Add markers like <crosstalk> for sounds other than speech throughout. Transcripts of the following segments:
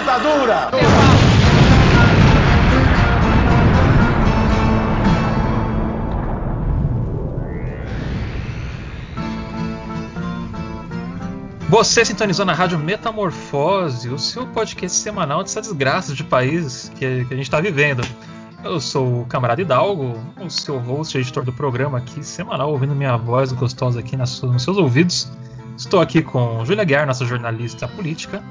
ditadura! Você sintonizou na Rádio Metamorfose, o seu podcast semanal dessa desgraça de país que, a gente está vivendo. Eu sou o camarada Hidalgo, o seu host, editor do programa aqui, semanal, ouvindo minha voz gostosa aqui nas, nos seus ouvidos. Estou aqui com Júlia Guiar, nossa jornalista política.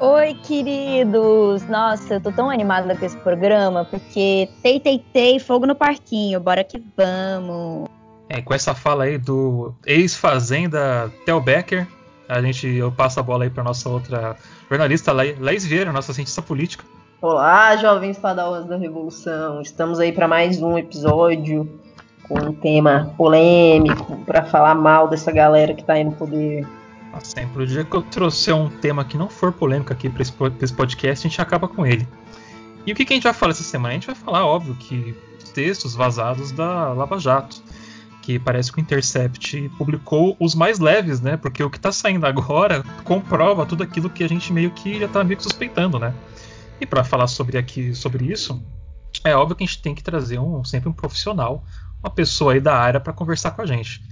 Oi, queridos! Nossa, eu tô tão animada com esse programa, porque tei, tei, tei, fogo no parquinho, bora que vamos! É, com essa fala aí do ex-fazenda Tel Becker, a gente, eu passo a bola aí para nossa outra jornalista, Laís Vieira, nossa cientista política. Olá, jovens padawans da Revolução. Estamos aí para mais um episódio com um tema polêmico para falar mal dessa galera que está aí no poder. Sempre o dia que eu trouxer um tema que não for polêmico aqui para esse, esse, podcast, a gente acaba com ele. E o que, que a gente vai falar essa semana? A gente vai falar, óbvio, que textos vazados da Lava Jato que parece que o Intercept publicou os mais leves, né? Porque o que está saindo agora <laughs> comprova tudo aquilo que a gente meio que já está meio que suspeitando, né? E para falar sobre aqui sobre isso, é óbvio que a gente tem que trazer um, sempre um profissional, uma pessoa aí da área para conversar com a gente.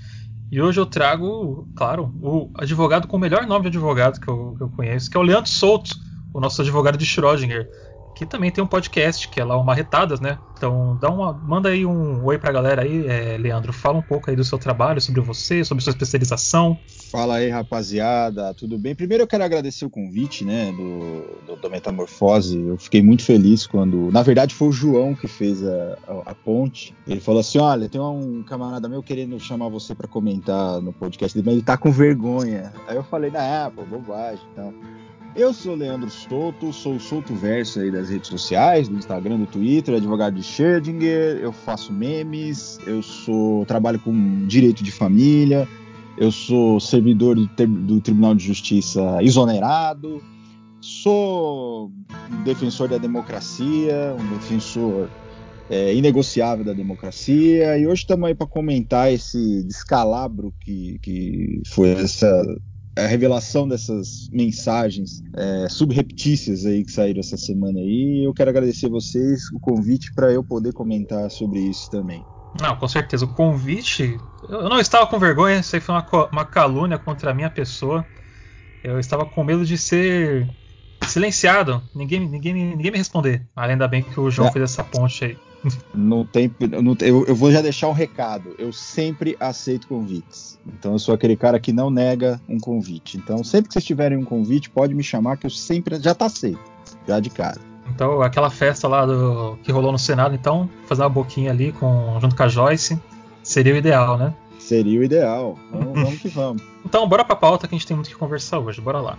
E hoje eu trago, claro, o advogado com o melhor nome de advogado que eu, que eu conheço, que é o Leandro Souto, o nosso advogado de Schrödinger que também tem um podcast, que é lá o Marretadas, né? Então dá uma, manda aí um oi pra galera aí, é, Leandro. Fala um pouco aí do seu trabalho, sobre você, sobre sua especialização. Fala aí, rapaziada, tudo bem? Primeiro eu quero agradecer o convite, né, do, do, do Metamorfose. Eu fiquei muito feliz quando. Na verdade, foi o João que fez a, a, a ponte. Ele falou assim: olha, tem um camarada meu querendo chamar você para comentar no podcast dele, mas ele tá com vergonha. Aí eu falei, ah, pô, bobagem e então. tal. Eu sou Leandro Souto, sou o Souto Verso aí das redes sociais, do Instagram, do Twitter, advogado de Schrödinger, eu faço memes, eu sou trabalho com direito de família, eu sou servidor do, do Tribunal de Justiça exonerado, sou defensor da democracia, um defensor é, inegociável da democracia, e hoje estamos aí para comentar esse descalabro que, que foi essa a revelação dessas mensagens é, subreptícias aí que saíram essa semana aí. Eu quero agradecer vocês o convite para eu poder comentar sobre isso também. Não, com certeza. O convite. Eu não estava com vergonha, isso aí foi uma, uma calúnia contra a minha pessoa. Eu estava com medo de ser silenciado, ninguém, ninguém, ninguém me responder. Ainda bem que o João é. fez essa ponte aí. Não tem. Não, eu, eu, vou já deixar um recado. Eu sempre aceito convites. Então eu sou aquele cara que não nega um convite. Então sempre que vocês tiverem um convite, pode me chamar que eu sempre já tá aceito. Já de cara. Então, aquela festa lá do, que rolou no Senado, então, fazer uma boquinha ali com, junto com a Joyce, seria o ideal, né? Seria o ideal. Então, vamos que vamos. Então, bora pra pauta que a gente tem muito que conversar hoje. Bora lá.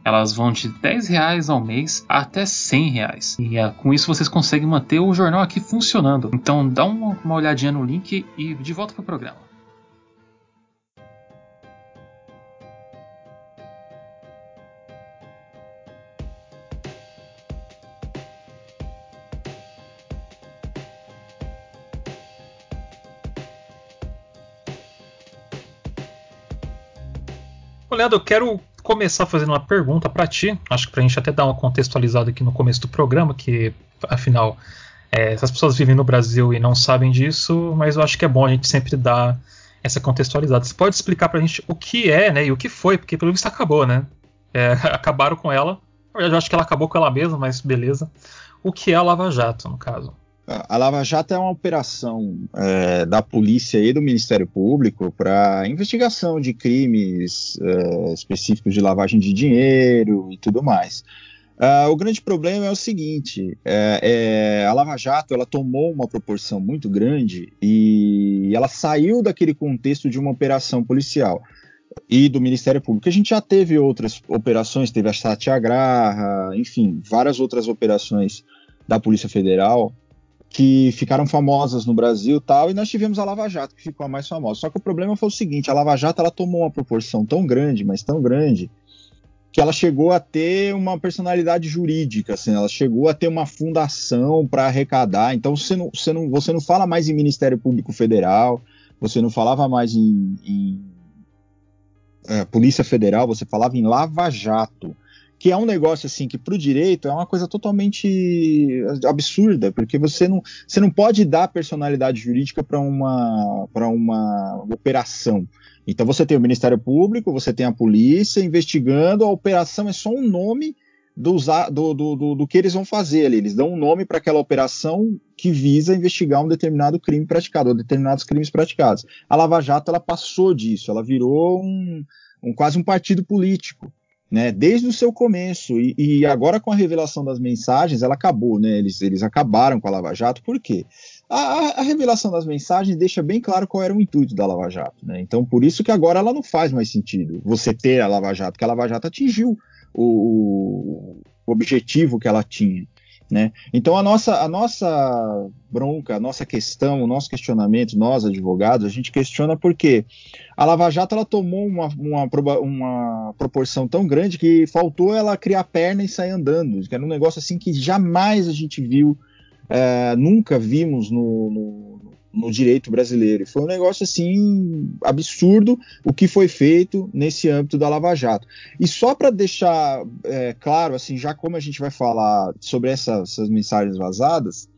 Elas vão de 10 reais ao mês até 100 reais. E é, com isso vocês conseguem manter o jornal aqui funcionando. Então dá uma, uma olhadinha no link e de volta para o programa. Leandro, eu quero começar fazendo uma pergunta para ti. Acho que para a gente até dar uma contextualizada aqui no começo do programa, que afinal é, essas pessoas vivem no Brasil e não sabem disso, mas eu acho que é bom a gente sempre dar essa contextualizada. Você pode explicar para a gente o que é, né, e o que foi, porque pelo visto acabou, né? É, <laughs> acabaram com ela. Eu acho que ela acabou com ela mesma, mas beleza. O que é a Lava Jato, no caso? A Lava Jato é uma operação é, da polícia e do Ministério Público para investigação de crimes é, específicos de lavagem de dinheiro e tudo mais. Uh, o grande problema é o seguinte: é, é, a Lava Jato ela tomou uma proporção muito grande e ela saiu daquele contexto de uma operação policial e do Ministério Público. A gente já teve outras operações, teve a Satyagraha, enfim, várias outras operações da Polícia Federal que ficaram famosas no Brasil tal, e nós tivemos a Lava Jato, que ficou a mais famosa. Só que o problema foi o seguinte, a Lava Jato ela tomou uma proporção tão grande, mas tão grande, que ela chegou a ter uma personalidade jurídica, assim, ela chegou a ter uma fundação para arrecadar. Então você não, você, não, você não fala mais em Ministério Público Federal, você não falava mais em, em é, Polícia Federal, você falava em Lava Jato que é um negócio assim que para o direito é uma coisa totalmente absurda, porque você não, você não pode dar personalidade jurídica para uma, uma operação. Então você tem o Ministério Público, você tem a polícia investigando, a operação é só um nome do, do, do, do que eles vão fazer ali. Eles dão um nome para aquela operação que visa investigar um determinado crime praticado, ou determinados crimes praticados. A Lava Jato ela passou disso, ela virou um, um quase um partido político né, desde o seu começo. E, e, agora com a revelação das mensagens, ela acabou, né? Eles, eles acabaram com a Lava Jato, por quê? A, a, revelação das mensagens deixa bem claro qual era o intuito da Lava Jato, né? Então, por isso que agora ela não faz mais sentido você ter a Lava Jato, porque a Lava Jato atingiu o, o objetivo que ela tinha. Né? Então a nossa, a nossa bronca, a nossa questão, o nosso questionamento, nós advogados, a gente questiona porque a Lava Jato ela tomou uma, uma, uma proporção tão grande que faltou ela criar perna e sair andando, que era um negócio assim que jamais a gente viu, é, nunca vimos no, no no direito brasileiro. E foi um negócio assim absurdo o que foi feito nesse âmbito da Lava Jato. E só para deixar é, claro, assim, já como a gente vai falar sobre essas, essas mensagens vazadas,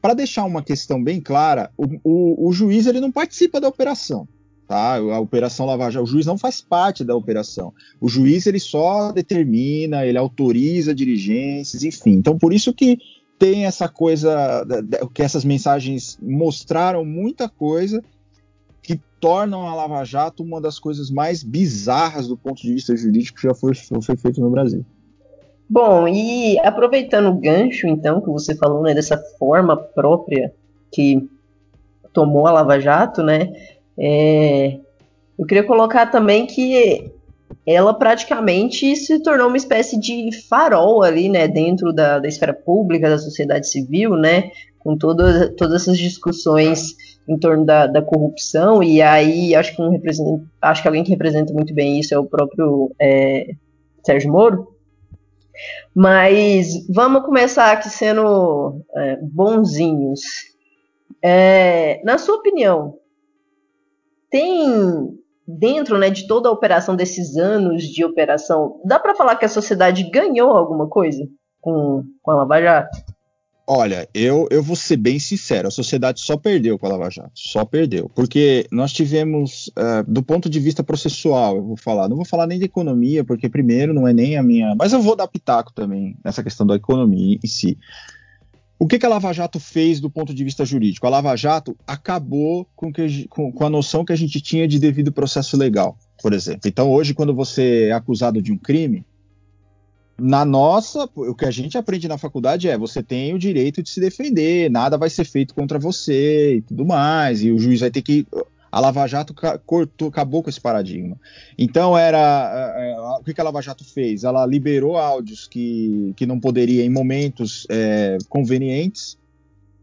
para deixar uma questão bem clara, o, o, o, juiz ele não participa da operação. Tá? A operação Lava Jato, o juiz não faz parte da operação. O juiz ele só determina, ele autoriza diligências, enfim. Então por isso que tem essa coisa que essas mensagens mostraram muita coisa que tornam a Lava Jato uma das coisas mais bizarras do ponto de vista jurídico que já foi, foi feito no Brasil. Bom, e aproveitando o gancho, então, que você falou, né, dessa forma própria que tomou a Lava Jato, né, é, eu queria colocar também que ela praticamente se tornou uma espécie de farol ali, né, dentro da, da esfera pública, da sociedade civil, né, com toda, todas essas discussões em torno da, da corrupção, e aí acho que, um acho que alguém que representa muito bem isso é o próprio é, Sérgio Moro. Mas vamos começar aqui sendo é, bonzinhos. É, na sua opinião, tem dentro né, de toda a operação desses anos de operação, dá para falar que a sociedade ganhou alguma coisa com, com a Lava Jato? Olha, eu, eu vou ser bem sincero, a sociedade só perdeu com a Lava Jato, só perdeu, porque nós tivemos, uh, do ponto de vista processual, eu vou falar, não vou falar nem de economia, porque primeiro não é nem a minha, mas eu vou dar pitaco também nessa questão da economia em si. O que, que, a Lava Jato fez do ponto de vista jurídico? A Lava Jato acabou com, que, com, com, a noção que a gente tinha de devido processo legal, por exemplo. Então, hoje, quando você é acusado de um crime, na nossa, o que a gente aprende na faculdade é você tem o direito de se defender, nada vai ser feito contra você e tudo mais, e o juiz vai ter que a Lava Jato cortou, acabou com esse paradigma. Então era é, é, o que a Lava Jato fez? Ela liberou áudios que, que não poderia em momentos é, convenientes.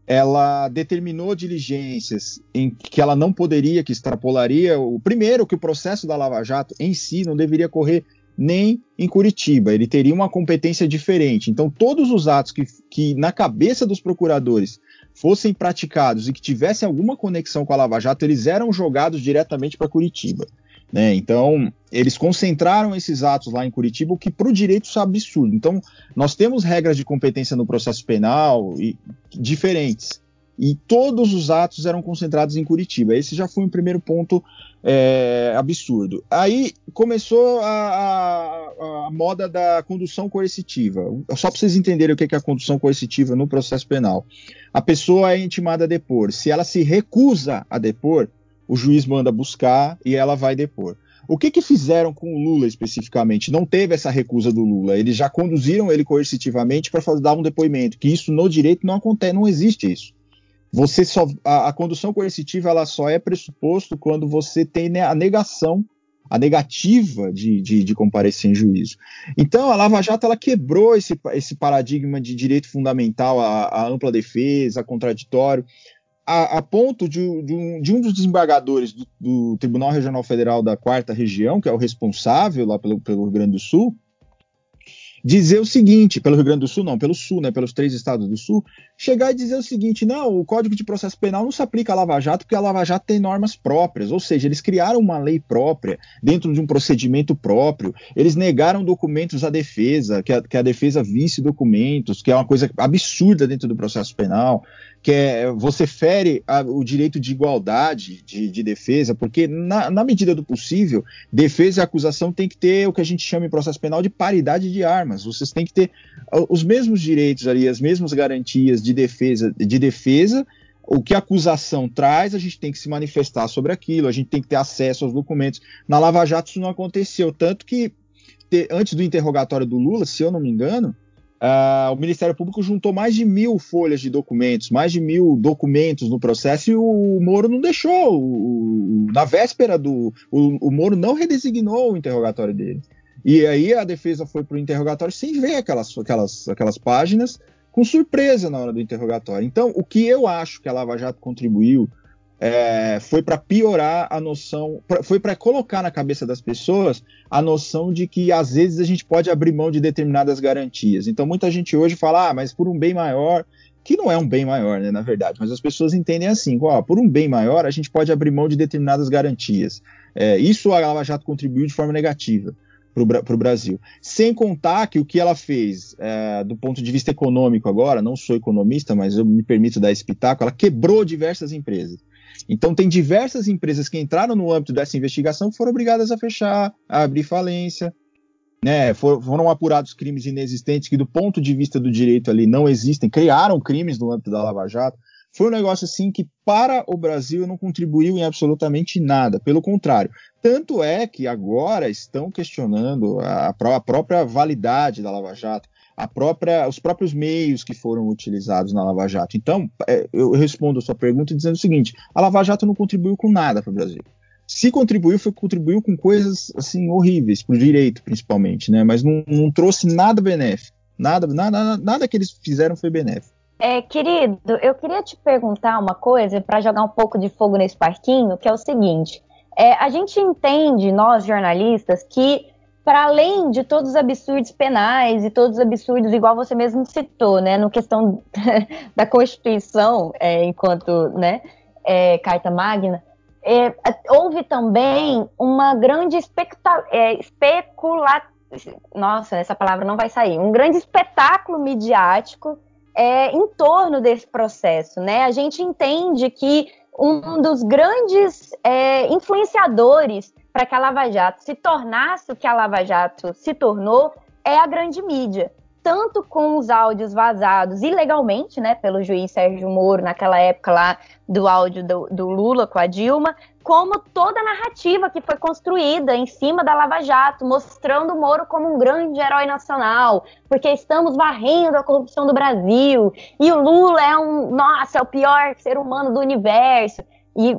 Ela determinou diligências em que ela não poderia, que extrapolaria. O primeiro que o processo da Lava Jato em si não deveria correr nem em Curitiba. Ele teria uma competência diferente. Então todos os atos que, que na cabeça dos procuradores fossem praticados e que tivessem alguma conexão com a Lava Jato, eles eram jogados diretamente para Curitiba. Né? Então, eles concentraram esses atos lá em Curitiba, o que para o direito isso é absurdo. Então, nós temos regras de competência no processo penal e, diferentes. E todos os atos eram concentrados em Curitiba. Esse já foi um primeiro ponto é, absurdo. Aí começou a, a, a, moda da condução coercitiva. Só para vocês entenderem o que é a condução coercitiva no processo penal. A pessoa é intimada a depor. Se ela se recusa a depor, o juiz manda buscar e ela vai depor. O que, que fizeram com o Lula especificamente? Não teve essa recusa do Lula. Eles já conduziram ele coercitivamente para dar um depoimento. Que isso no direito não acontece, não existe isso. Você só a, a, condução coercitiva ela só é pressuposto quando você tem a negação a negativa de, de, de, comparecer em juízo. Então, a Lava Jato ela quebrou esse, esse paradigma de direito fundamental, a, a ampla defesa, contraditório, a, a ponto de, de, um, de, um, dos desembargadores do, do, Tribunal Regional Federal da Quarta Região, que é o responsável lá pelo, pelo Rio Grande do Sul, dizer o seguinte, pelo Rio Grande do Sul, não, pelo Sul, né, pelos três estados do Sul, chegar e dizer o seguinte: não, o Código de Processo Penal não se aplica à Lava Jato porque a Lava Jato tem normas próprias, ou seja, eles criaram uma lei própria dentro de um procedimento próprio, eles negaram documentos à defesa, que a, que a defesa visse documentos, que é uma coisa absurda dentro do processo penal que é você fere a, o direito de igualdade de, de defesa, porque na, na, medida do possível, defesa e acusação tem que ter o que a gente chama em processo penal de paridade de armas. Vocês têm que ter os mesmos direitos ali, as mesmas garantias de defesa, de defesa. O que a acusação traz, a gente tem que se manifestar sobre aquilo, a gente tem que ter acesso aos documentos. Na Lava Jato isso não aconteceu, tanto que antes do interrogatório do Lula, se eu não me engano, Uh, o Ministério Público juntou mais de mil folhas de documentos, mais de mil documentos no processo e o, Moro não deixou. O, o, na véspera do. O, o, Moro não redesignou o interrogatório dele. E aí a defesa foi para o interrogatório sem ver aquelas, aquelas, aquelas páginas, com surpresa na hora do interrogatório. Então, o que eu acho que a Lava Jato contribuiu é, foi para piorar a noção, pra, foi para colocar na cabeça das pessoas a noção de que às vezes a gente pode abrir mão de determinadas garantias. Então muita gente hoje fala, ah, mas por um bem maior, que não é um bem maior, né, na verdade, mas as pessoas entendem assim, ó, por um bem maior a gente pode abrir mão de determinadas garantias. É, isso a Lava Jato contribuiu de forma negativa para o Brasil. Sem contar que o que ela fez é, do ponto de vista econômico agora, não sou economista, mas eu me permito dar esse pitaco, ela quebrou diversas empresas. Então, tem diversas empresas que entraram no âmbito dessa investigação foram obrigadas a fechar, a abrir falência. Né, foram apurados crimes inexistentes que, do ponto de vista do direito ali, não existem, criaram crimes no âmbito da Lava Jato. Foi um negócio assim que, para o Brasil, não contribuiu em absolutamente nada. Pelo contrário. Tanto é que agora estão questionando a, a própria validade da Lava Jato a própria, os próprios meios que foram utilizados na Lava Jato. Então, é, eu respondo a sua pergunta dizendo o seguinte: a Lava Jato não contribuiu com nada para o Brasil. Se contribuiu, foi contribuiu com coisas assim horríveis para o direito, principalmente, né? Mas não, não trouxe nada benéfico. Nada, nada, nada que eles fizeram foi benéfico. É, querido, eu queria te perguntar uma coisa para jogar um pouco de fogo nesse parquinho, que é o seguinte: é, a gente entende, nós jornalistas, que para além de todos os absurdos penais e todos os absurdos, igual você mesmo citou, né, no questão <laughs> da Constituição, é, enquanto né, é, carta magna, é, houve também uma grande é, especula... Nossa, essa palavra não vai sair. Um grande espetáculo midiático é, em torno desse processo. Né? A gente entende que um dos grandes é, influenciadores para que a Lava Jato se tornasse o que a Lava Jato se tornou é a grande mídia. Tanto com os áudios vazados ilegalmente, né, pelo juiz Sérgio Moro, naquela época lá do áudio do, do Lula com a Dilma, como toda a narrativa que foi construída em cima da Lava Jato, mostrando o Moro como um grande herói nacional, porque estamos varrendo a corrupção do Brasil, e o Lula é um, nossa, é o pior ser humano do universo. E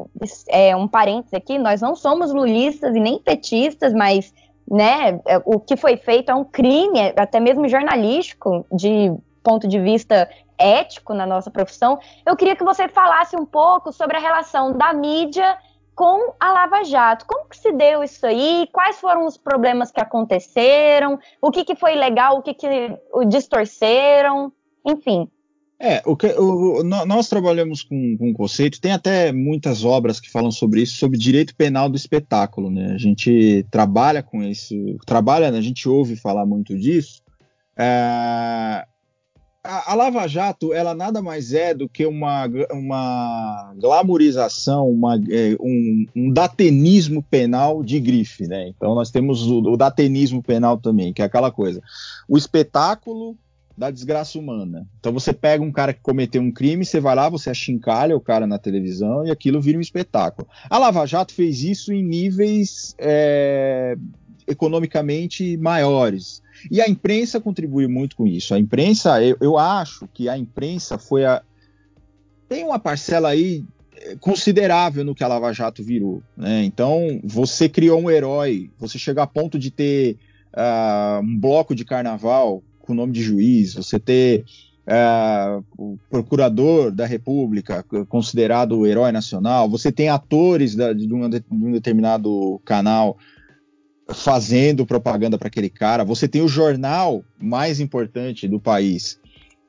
é um parênteses aqui, nós não somos lulistas e nem petistas, mas né, é, o que foi feito é um crime, é até mesmo jornalístico, de ponto de vista ético na nossa profissão. Eu queria que você falasse um pouco sobre a relação da mídia com a Lava Jato. Como que se deu isso aí? Quais foram os problemas que aconteceram? O que, que foi legal? O que, que distorceram? Enfim. É, o que, o, nós trabalhamos com, com um conceito, tem até muitas obras que falam sobre isso, sobre direito penal do espetáculo, né? A gente trabalha com isso, trabalha, a gente ouve falar muito disso. É, a, a, Lava Jato, ela nada mais é do que uma, uma glamorização, uma, é, um, um, datenismo penal de grife, né? Então nós temos o, o datenismo penal também, que é aquela coisa, o espetáculo da desgraça humana. Então você pega um cara que cometeu um crime, você vai lá, você achincalha o cara na televisão e aquilo vira um espetáculo. A Lava Jato fez isso em níveis é, economicamente maiores. E a imprensa contribui muito com isso. A imprensa, eu, eu acho que a imprensa foi a. Tem uma parcela aí considerável no que a Lava Jato virou. Né? Então, você criou um herói, você chega a ponto de ter uh, um bloco de carnaval com o nome de juiz, você ter uh, o procurador da República considerado o herói nacional, você tem atores da, de, um, de um determinado canal fazendo propaganda para aquele cara, você tem o jornal mais importante do país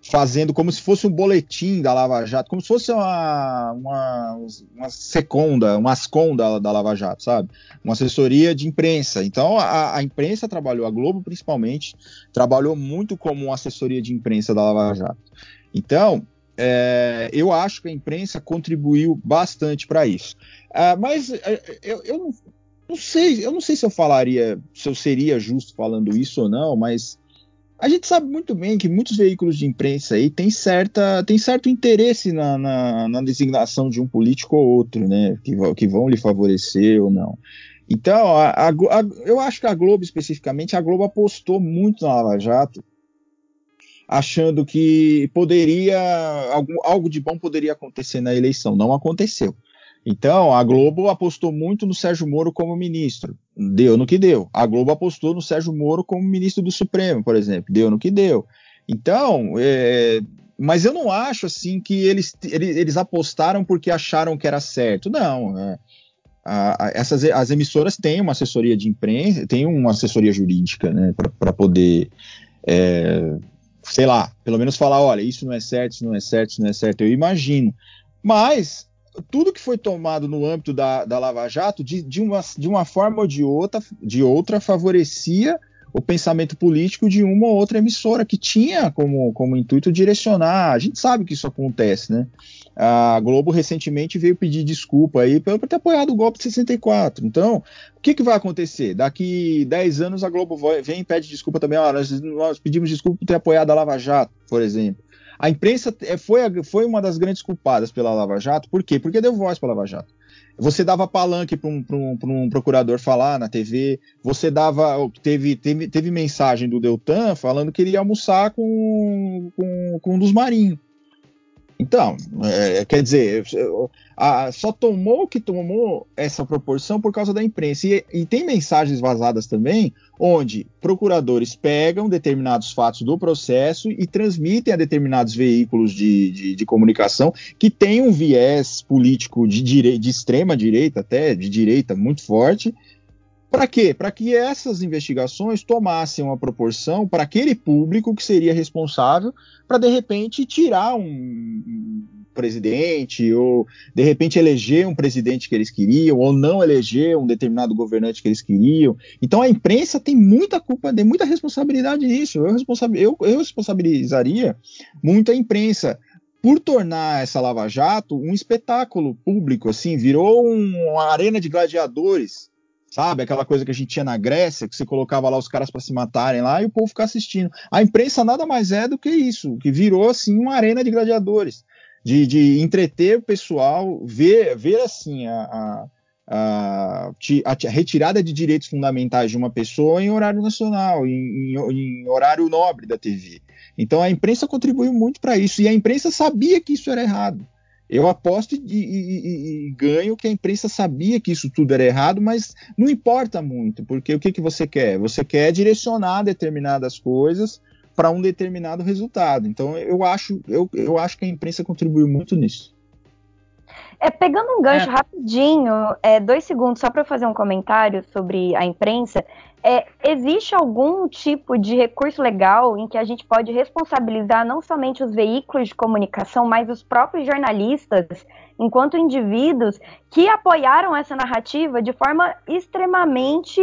fazendo como se fosse um boletim da Lava Jato, como se fosse uma, uma, uma secunda, uma ascom da, da Lava Jato, sabe? Uma assessoria de imprensa. Então a, a, imprensa trabalhou, a Globo principalmente, trabalhou muito como uma assessoria de imprensa da Lava Jato. Então, é, eu acho que a imprensa contribuiu bastante para isso. É, mas é, eu, eu não, não sei, eu não sei se eu falaria, se eu seria justo falando isso ou não, mas a gente sabe muito bem que muitos veículos de imprensa aí têm, certa, têm certo interesse na, na, na designação de um político ou outro, né? Que, que vão lhe favorecer ou não. Então, a, a, a, eu acho que a Globo, especificamente, a Globo apostou muito na Lava Jato, achando que poderia, algo, algo de bom poderia acontecer na eleição. Não aconteceu. Então, a Globo apostou muito no Sérgio Moro como ministro. Deu no que deu. A Globo apostou no Sérgio Moro como ministro do Supremo, por exemplo. Deu no que deu. Então, é, mas eu não acho assim que eles, eles, eles, apostaram porque acharam que era certo. Não. É, a, a, essas, as emissoras têm uma assessoria de imprensa, têm uma assessoria jurídica, né, para poder, é, sei lá, pelo menos falar, olha, isso não é certo, isso não é certo, isso não é certo. Eu imagino. Mas tudo que foi tomado no âmbito da, da Lava Jato, de, de, uma, de uma forma ou de outra, de outra, favorecia o pensamento político de uma ou outra emissora que tinha como, como intuito direcionar. A gente sabe que isso acontece, né? A Globo recentemente veio pedir desculpa aí por ter apoiado o golpe de 64. Então, o que, que vai acontecer? Daqui 10 anos a Globo vem e pede desculpa também. Ó, nós, nós pedimos desculpa por ter apoiado a Lava Jato, por exemplo. A imprensa é, foi, foi uma das grandes culpadas pela Lava Jato. Por quê? Porque deu voz para a Lava Jato. Você dava palanque para um, um, um, procurador falar na TV, você dava. Teve, teve, teve mensagem do Deltan falando que ele ia almoçar com, com, com um dos marinhos. Então, é, quer dizer, a, só tomou que tomou essa proporção por causa da imprensa. E, e, tem mensagens vazadas também, onde procuradores pegam determinados fatos do processo e transmitem a determinados veículos de, de, de comunicação que têm um viés político de, dire, de extrema direita, até de direita muito forte, para quê? Para que essas investigações tomassem uma proporção para aquele público que seria responsável para, de repente, tirar um presidente, ou de repente eleger um presidente que eles queriam, ou não eleger um determinado governante que eles queriam. Então a imprensa tem muita culpa, tem muita responsabilidade nisso. Eu, eu, eu responsabilizaria muito a imprensa por tornar essa Lava Jato um espetáculo público, assim, virou um, uma arena de gladiadores Sabe? Aquela coisa que a gente tinha na Grécia, que você colocava lá os caras para se matarem lá e o povo ficar assistindo. A imprensa nada mais é do que isso, que virou assim uma arena de gladiadores, de, de entreter o pessoal, ver, ver assim a, a a, a, retirada de direitos fundamentais de uma pessoa em horário nacional, em, em, em horário nobre da TV. Então a imprensa contribuiu muito para isso e a imprensa sabia que isso era errado. Eu aposto e, e, e, ganho que a imprensa sabia que isso tudo era errado, mas não importa muito, porque o que, que você quer? Você quer direcionar determinadas coisas para um determinado resultado. Então eu acho, eu, eu acho que a imprensa contribuiu muito nisso. É, pegando um gancho é. rapidinho, é, dois segundos só para fazer um comentário sobre a imprensa. É, existe algum tipo de recurso legal em que a gente pode responsabilizar não somente os veículos de comunicação, mas os próprios jornalistas, enquanto indivíduos, que apoiaram essa narrativa de forma extremamente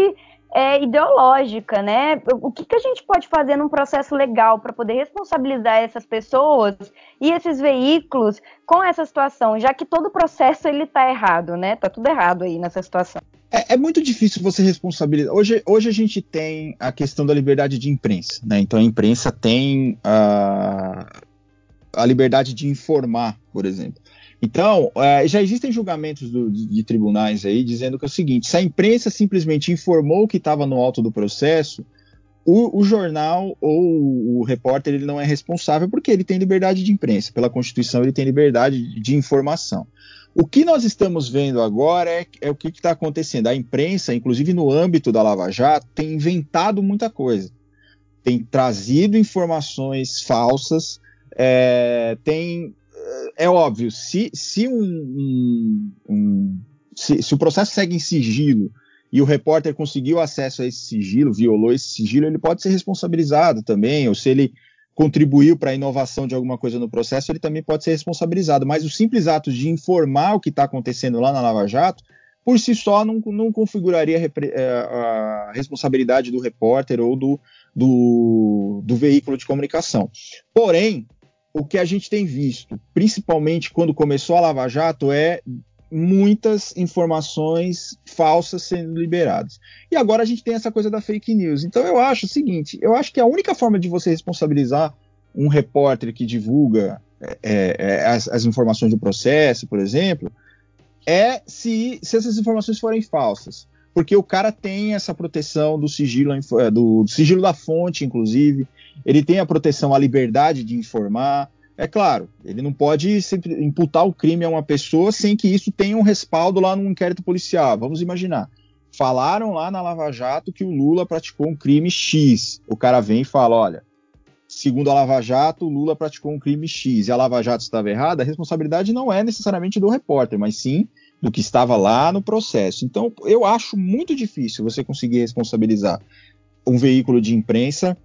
é, ideológica, né? O que, que a gente pode fazer num processo legal para poder responsabilizar essas pessoas e esses veículos com essa situação, já que todo o processo ele está errado, né? Tá tudo errado aí nessa situação. É, é, muito difícil você responsabilizar. Hoje, hoje a gente tem a questão da liberdade de imprensa, né? Então a imprensa tem a, a liberdade de informar, por exemplo. Então, é, já existem julgamentos do, de, de, tribunais aí dizendo que é o seguinte: se a imprensa simplesmente informou que estava no alto do processo, o, o, jornal ou o repórter ele não é responsável porque ele tem liberdade de imprensa. Pela Constituição, ele tem liberdade de informação. O que nós estamos vendo agora é, é o que está acontecendo. A imprensa, inclusive no âmbito da Lava Jato, tem inventado muita coisa. Tem trazido informações falsas, é, tem. É óbvio, se, se, um, um, um se, se o processo segue em sigilo e o repórter conseguiu acesso a esse sigilo, violou esse sigilo, ele pode ser responsabilizado também, ou se ele contribuiu para a inovação de alguma coisa no processo, ele também pode ser responsabilizado. Mas o simples ato de informar o que está acontecendo lá na Lava Jato, por si só, não, não configuraria a, é, a responsabilidade do repórter ou do, do, do veículo de comunicação. Porém, o que a gente tem visto, principalmente quando começou a Lava Jato, é muitas informações falsas sendo liberadas. E agora a gente tem essa coisa da fake news. Então eu acho o seguinte: eu acho que a única forma de você responsabilizar um repórter que divulga é, é, as, as, informações do processo, por exemplo, é se, se essas informações forem falsas. Porque o cara tem essa proteção do sigilo, é, do, do sigilo da fonte, inclusive, ele tem a proteção à liberdade de informar, é claro, ele não pode imputar o crime a uma pessoa sem que isso tenha um respaldo lá no inquérito policial. Vamos imaginar. Falaram lá na Lava Jato que o Lula praticou um crime X. O cara vem e fala: olha, segundo a Lava Jato, o Lula praticou um crime X e a Lava Jato estava errada, a responsabilidade não é necessariamente do repórter, mas sim do que estava lá no processo. Então, eu acho muito difícil você conseguir responsabilizar um veículo de imprensa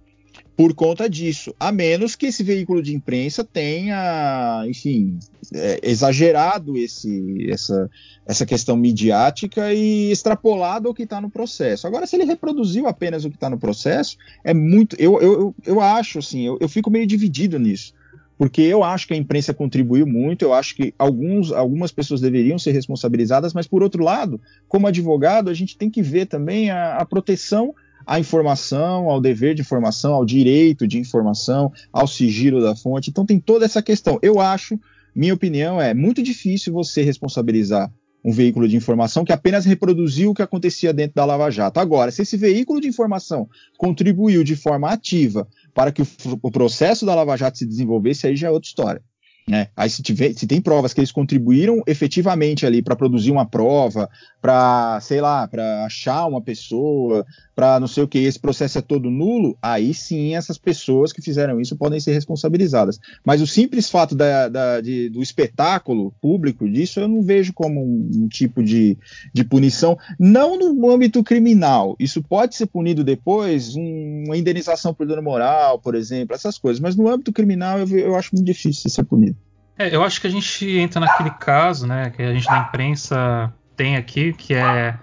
por conta disso, a menos que esse veículo de imprensa tenha, enfim, é, exagerado esse, essa, essa questão midiática e extrapolado o que está no processo. Agora, se ele reproduziu apenas o que está no processo, é muito. Eu, eu, eu acho, assim, eu, eu fico meio dividido nisso porque eu acho que a imprensa contribuiu muito, eu acho que alguns, algumas pessoas deveriam ser responsabilizadas, mas por outro lado, como advogado, a gente tem que ver também a, a proteção à informação, ao dever de informação, ao direito de informação, ao sigilo da fonte. Então tem toda essa questão. Eu acho, minha opinião é muito difícil você responsabilizar um veículo de informação que apenas reproduziu o que acontecia dentro da Lava Jato. Agora, se esse veículo de informação contribuiu de forma ativa para que o, o processo da Lava Jato se desenvolvesse, aí já é outra história. Né? Aí se, tiver, se tem provas que eles contribuíram efetivamente ali para produzir uma prova, para, sei lá, para achar uma pessoa, para não sei o que, esse processo é todo nulo, aí sim essas pessoas que fizeram isso podem ser responsabilizadas. Mas o simples fato da, da, de, do espetáculo público disso eu não vejo como um, um tipo de, de punição, não no âmbito criminal. Isso pode ser punido depois, um, uma indenização por dano moral, por exemplo, essas coisas, mas no âmbito criminal eu, eu acho muito difícil ser punido. É, eu acho que a gente entra naquele caso, né, que a gente da imprensa tem aqui, que é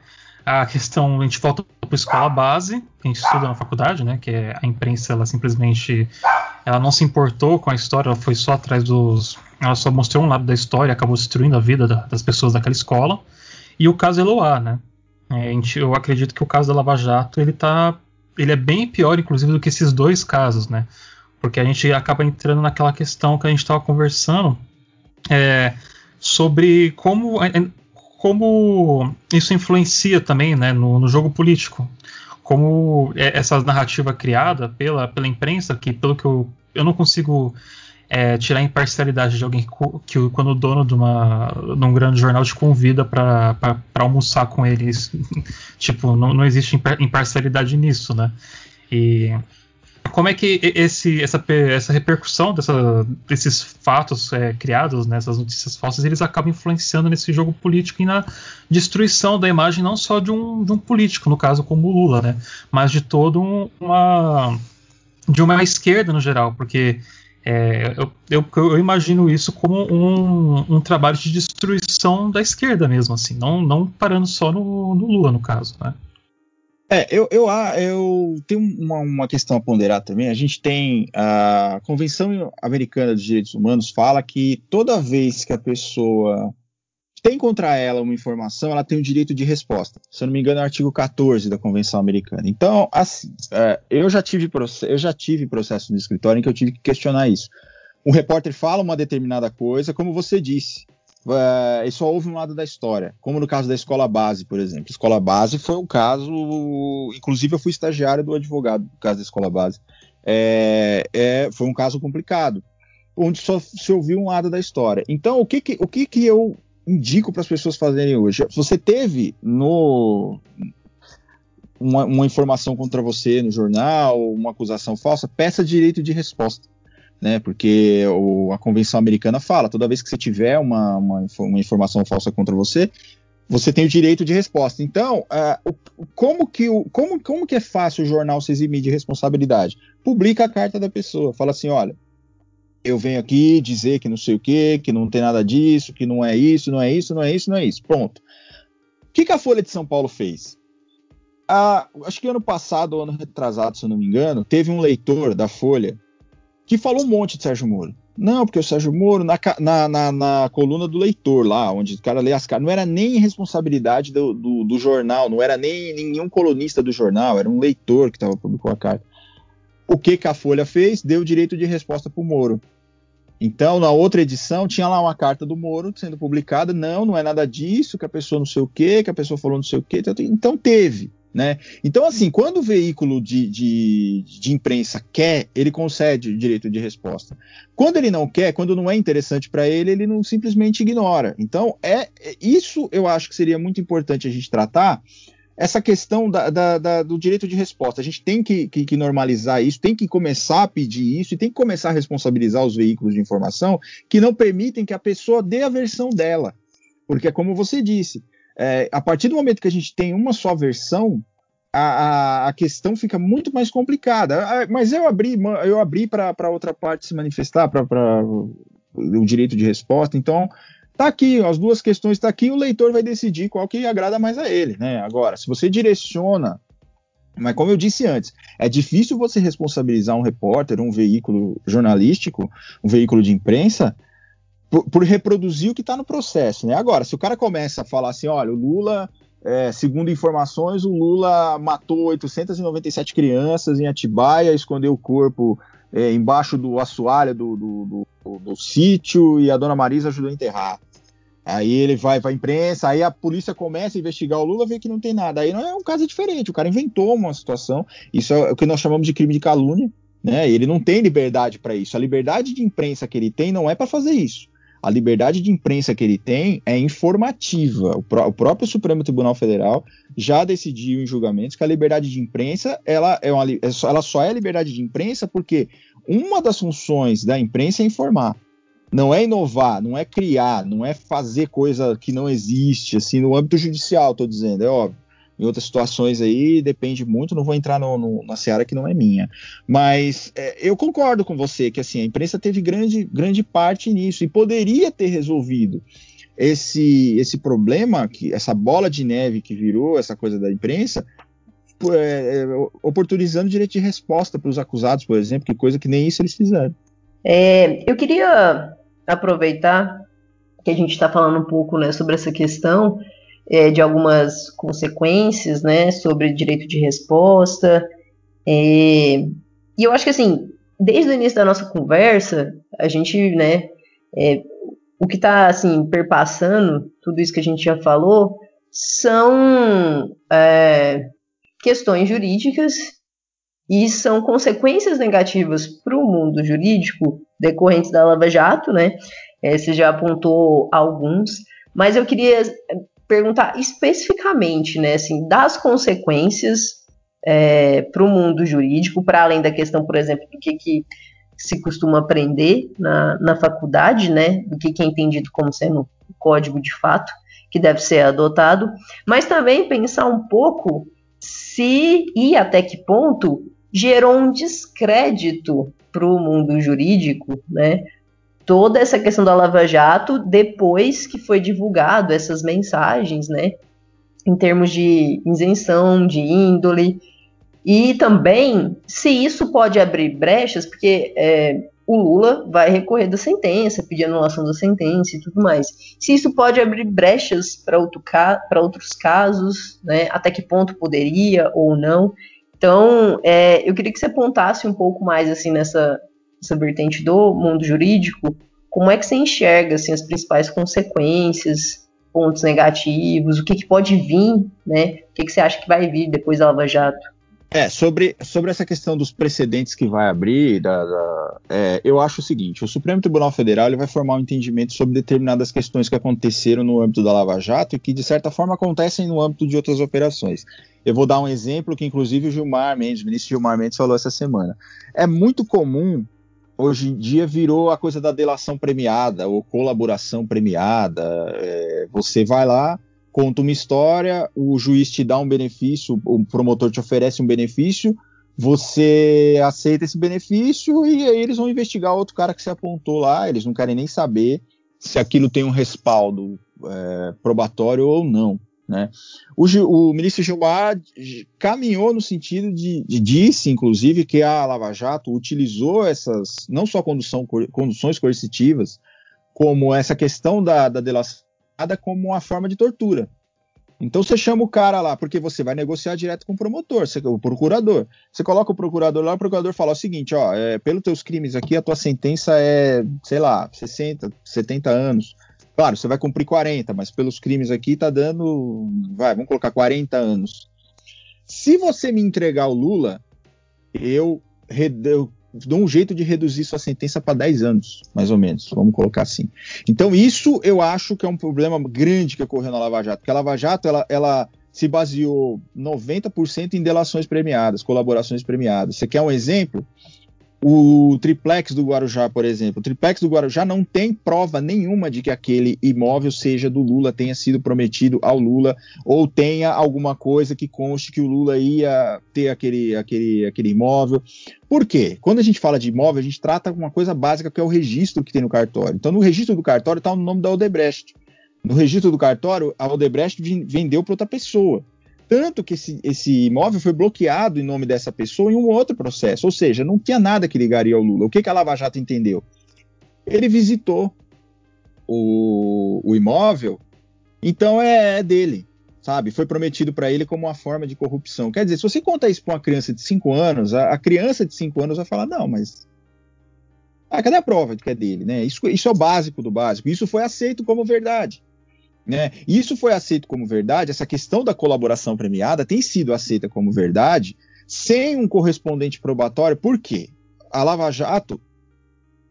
a questão, a gente volta para a escola base, que a gente estuda na faculdade, né, que é a imprensa, ela simplesmente, ela não se importou com a história, ela foi só atrás dos, ela só mostrou um lado da história, acabou destruindo a vida da, das pessoas daquela escola, e o caso Eloá, né, é, gente, eu acredito que o caso da Lava Jato, ele tá, ele é bem pior, inclusive, do que esses dois casos, né, porque a gente acaba entrando naquela questão que a gente estava conversando é, sobre como, como isso influencia também né, no, no jogo político. Como é, essa narrativa criada pela, pela imprensa, que pelo que eu, eu não consigo é, tirar a imparcialidade de alguém que, que, quando o dono de, uma, de um grande jornal te convida para almoçar com eles. <laughs> tipo, não, não existe imparcialidade nisso, né? E como é que esse, essa, essa repercussão dessa, desses fatos é, criados, né, notícias falsas, eles acabam influenciando nesse jogo político e na destruição da imagem não só de um, de um político, no caso como o Lula, né, mas de todo um, uma de uma esquerda no geral, porque é, eu, eu, eu, imagino isso como um, um, trabalho de destruição da esquerda mesmo, assim, não, não parando só no, no Lula, no caso, né? É, eu, eu, ah, eu tenho uma, uma, questão a ponderar também. A gente tem a Convenção Americana dos Direitos Humanos fala que toda vez que a pessoa tem contra ela uma informação, ela tem o direito de resposta. Se eu não me engano, é o artigo 14 da Convenção Americana. Então, assim, é, eu, já tive eu já tive processo de escritório em que eu tive que questionar isso. Um repórter fala uma determinada coisa, como você disse uh, e só houve um lado da história, como no caso da escola base, por exemplo. Escola base foi um caso, inclusive eu fui estagiário do advogado no caso da escola base. É, é, foi um caso complicado, onde só se ouviu um lado da história. Então, o que que, o que, que eu indico para as pessoas fazerem hoje. Você teve no uma, uma, informação contra você no jornal, uma acusação falsa, peça direito de resposta. Né, porque o, a Convenção Americana fala, toda vez que você tiver uma, uma, uma, informação falsa contra você, você tem o direito de resposta. Então, uh, como, que, como, como que é fácil o jornal se eximir de responsabilidade? Publica a carta da pessoa, fala assim, olha, eu venho aqui dizer que não sei o que, que não tem nada disso, que não é isso, não é isso, não é isso, não é isso. Pronto. O que, que a Folha de São Paulo fez? Ah, acho que ano passado, ano retrasado, se eu não me engano, teve um leitor da Folha que falou um monte de Sérgio Moro. Não, porque o Sérgio Moro, na, na, na, na coluna do leitor lá, onde o cara lê as caras, não era nem responsabilidade do, do, do, jornal, não era nem nenhum colunista do jornal, era um leitor que estava publicou a carta. O que, que a Folha fez? Deu direito de resposta para o Moro. Então, na outra edição, tinha lá uma carta do Moro sendo publicada. Não, não é nada disso, que a pessoa não sei o quê, que a pessoa falou não sei o quê. Então, teve. Né? Então, assim, quando o veículo de, de, de, imprensa quer, ele concede o direito de resposta. Quando ele não quer, quando não é interessante para ele, ele não simplesmente ignora. Então, é isso eu acho que seria muito importante a gente tratar, essa questão da, da, da, do direito de resposta. A gente tem que, que, que, normalizar isso, tem que começar a pedir isso e tem que começar a responsabilizar os veículos de informação que não permitem que a pessoa dê a versão dela. Porque, como você disse, é, a partir do momento que a gente tem uma só versão, a, a, a questão fica muito mais complicada. Mas eu abri, eu abri para outra parte se manifestar, para o direito de resposta, então Tá aqui, as duas questões tá aqui, o leitor vai decidir qual que agrada mais a ele, né? Agora, se você direciona, mas como eu disse antes, é difícil você responsabilizar um repórter, um veículo jornalístico, um veículo de imprensa, por, por reproduzir o que está no processo, né? Agora, se o cara começa a falar assim, olha, o Lula é, segundo informações, o Lula matou 897 crianças em Atibaia, escondeu o corpo é, embaixo do assoalho do, do, do, do, sítio e a dona Marisa ajudou a enterrar. Aí ele vai para a imprensa, aí a polícia começa a investigar o Lula, vê que não tem nada. Aí não é um caso diferente, o cara inventou uma situação. Isso é o que nós chamamos de crime de calúnia, né? Ele não tem liberdade para isso. A liberdade de imprensa que ele tem não é para fazer isso. A liberdade de imprensa que ele tem é informativa. O, pró o, próprio Supremo Tribunal Federal já decidiu em julgamentos que a liberdade de imprensa ela, é uma, é ela só é liberdade de imprensa porque uma das funções da imprensa é informar não é inovar, não é criar, não é fazer coisa que não existe, assim, no âmbito judicial, estou dizendo, é óbvio. Em outras situações aí depende muito, não vou entrar no, no, na seara que não é minha. Mas é, eu concordo com você que assim, a imprensa teve grande, grande parte nisso e poderia ter resolvido esse, esse problema, que essa bola de neve que virou essa coisa da imprensa, é, é, oportunizando direito de resposta para os acusados, por exemplo, que coisa que nem isso eles fizeram. É, eu queria aproveitar que a gente está falando um pouco né, sobre essa questão é, de algumas consequências né, sobre direito de resposta. É, e eu acho que assim, desde o início da nossa conversa, a gente, né, é, o que está assim perpassando tudo isso que a gente já falou são é, questões jurídicas e são consequências negativas para o mundo jurídico decorrentes da Lava Jato, né? É, você já apontou alguns, mas eu queria perguntar especificamente, né, assim, das consequências é, para o mundo jurídico, para além da questão, por exemplo, do que, que se costuma aprender na, na faculdade, né, do que, que é entendido como sendo código de fato, que deve ser adotado, mas também pensar um pouco se e até que ponto gerou um descrédito para o mundo jurídico, né? Toda essa questão da Lava Jato depois que foi divulgado essas mensagens, né? Em termos de isenção, de índole, e também se isso pode abrir brechas, porque é, o Lula vai recorrer da sentença, pedir anulação da sentença e tudo mais. Se isso pode abrir brechas para outro outros casos, né? Até que ponto poderia ou não. Então, é, eu queria que você apontasse um pouco mais assim nessa, nessa vertente do mundo jurídico, como é que você enxerga assim, as principais consequências, pontos negativos, o que, que pode vir, né? O que, que você acha que vai vir depois da Lava Jato? É, sobre, sobre essa questão dos precedentes que vai abrir, da, da, é, eu acho o seguinte: o Supremo Tribunal Federal ele vai formar um entendimento sobre determinadas questões que aconteceram no âmbito da Lava Jato e que, de certa forma, acontecem no âmbito de outras operações. Eu vou dar um exemplo que, inclusive, o Gilmar Mendes, o ministro Gilmar Mendes, falou essa semana. É muito comum, hoje em dia, virou a coisa da delação premiada ou colaboração premiada. É, você vai lá conta uma história, o juiz te dá um benefício, o promotor te oferece um benefício, você aceita esse benefício e aí eles vão investigar outro cara que se apontou lá, eles não querem nem saber se aquilo tem um respaldo é, probatório ou não. Né? O, o, ministro Gilmar caminhou no sentido de, de, disse, inclusive, que a Lava Jato utilizou essas, não só condução, conduções coercitivas, como essa questão da, da delação como uma forma de tortura. Então você chama o cara lá, porque você vai negociar direto com o promotor, você, o procurador. Você coloca o procurador lá, o procurador fala o seguinte: ó, é, pelos teus crimes aqui, a tua sentença é, sei lá, 60, 70 anos. Claro, você vai cumprir 40, mas pelos crimes aqui tá dando, vai, vamos colocar 40 anos. Se você me entregar o Lula, eu, eu dão um jeito de reduzir sua sentença para 10 anos, mais ou menos, vamos colocar assim. Então, isso eu acho que é um problema grande que ocorreu na Lava Jato, porque a Lava Jato, ela, ela se baseou 90% em delações premiadas, colaborações premiadas. Você quer um exemplo? O triplex do Guarujá, por exemplo, o triplex do Guarujá não tem prova nenhuma de que aquele imóvel seja do Lula, tenha sido prometido ao Lula, ou tenha alguma coisa que conste que o Lula ia ter aquele, aquele, aquele imóvel. Por quê? Quando a gente fala de imóvel, a gente trata uma coisa básica que é o registro que tem no cartório. Então, no registro do cartório está o nome da Odebrecht. No registro do cartório, a Odebrecht vendeu para outra pessoa. Tanto que esse, esse imóvel foi bloqueado em nome dessa pessoa em um outro processo. Ou seja, não tinha nada que ligaria ao Lula. O que, que a Lava Jato entendeu? Ele visitou o, o imóvel, então é, é dele sabe? Foi prometido para ele como uma forma de corrupção. Quer dizer, se você conta isso para uma criança de 5 anos, a, a, criança de 5 anos vai falar: não, mas. Ah, cadê a prova de que é dele? Né? Isso, isso é o básico do básico. Isso foi aceito como verdade. Né? Isso foi aceito como verdade, essa questão da colaboração premiada tem sido aceita como verdade sem um correspondente probatório, por quê? A Lava Jato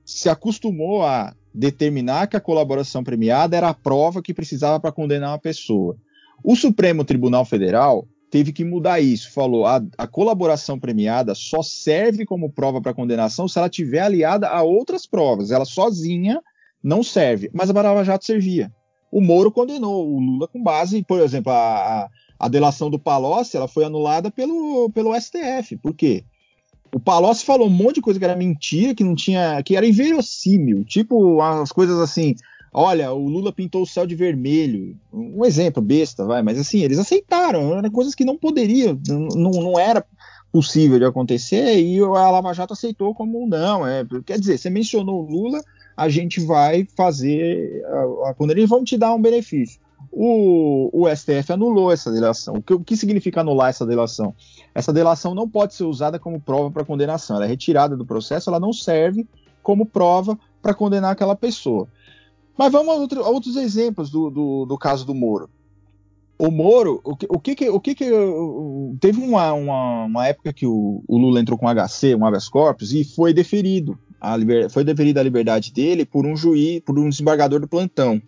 se acostumou a determinar que a colaboração premiada era a prova que precisava para condenar uma pessoa. O Supremo Tribunal Federal teve que mudar isso, falou a, a colaboração premiada só serve como prova para condenação se ela tiver aliada a outras provas, ela sozinha não serve, mas a Lava Jato servia o Moro condenou o Lula com base, por exemplo, a, a delação do Palocci, ela foi anulada pelo, pelo STF. Por quê? O Palocci falou um monte de coisa que era mentira, que não tinha, que era inverossímil, tipo as coisas assim, olha, o Lula pintou o céu de vermelho, um exemplo besta, vai, mas assim, eles aceitaram, eram coisas que não poderiam, não, não era possível de acontecer, e a Lava Jato aceitou como não, é, quer dizer, você mencionou o Lula, a gente vai fazer a, a condena e vamos te dar um benefício. O, o, STF anulou essa delação. O que, o que, significa anular essa delação? Essa delação não pode ser usada como prova para condenação. Ela é retirada do processo, ela não serve como prova para condenar aquela pessoa. Mas vamos a, outro, a outros exemplos do, do, do, caso do Moro. O Moro, o que, o que, o que teve uma, uma, uma, época que o, o Lula entrou com HC, um habeas corpus, e foi deferido liber... foi deferida a liberdade dele por um juiz, por um desembargador do plantão.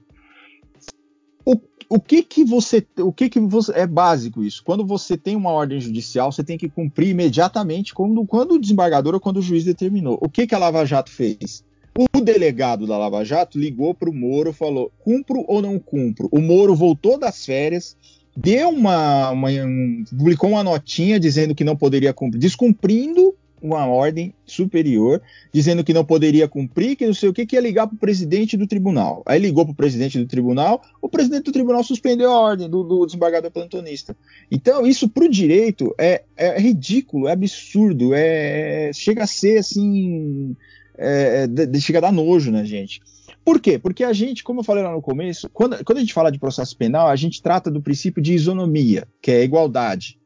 O, o que que você, o que que você, é básico isso? Quando você tem uma ordem judicial, você tem que cumprir imediatamente quando, quando o desembargador ou quando o juiz determinou. O que que a Lava Jato fez? O delegado da Lava Jato ligou para o Moro, falou: cumpro ou não cumpro? O Moro voltou das férias, deu uma, uma um, publicou uma notinha dizendo que não poderia cumprir, descumprindo uma ordem superior dizendo que não poderia cumprir, que não sei o que, que ia ligar para o presidente do tribunal. Aí ligou para o presidente do tribunal, o presidente do tribunal suspendeu a ordem do, do desembargador plantonista. Então, isso para o direito é, é, ridículo, é absurdo, é, chega a ser assim. É, de, chega a dar nojo na gente. Por quê? Porque a gente, como eu falei lá no começo, quando, quando a gente fala de processo penal, a gente trata do princípio de isonomia, que é igualdade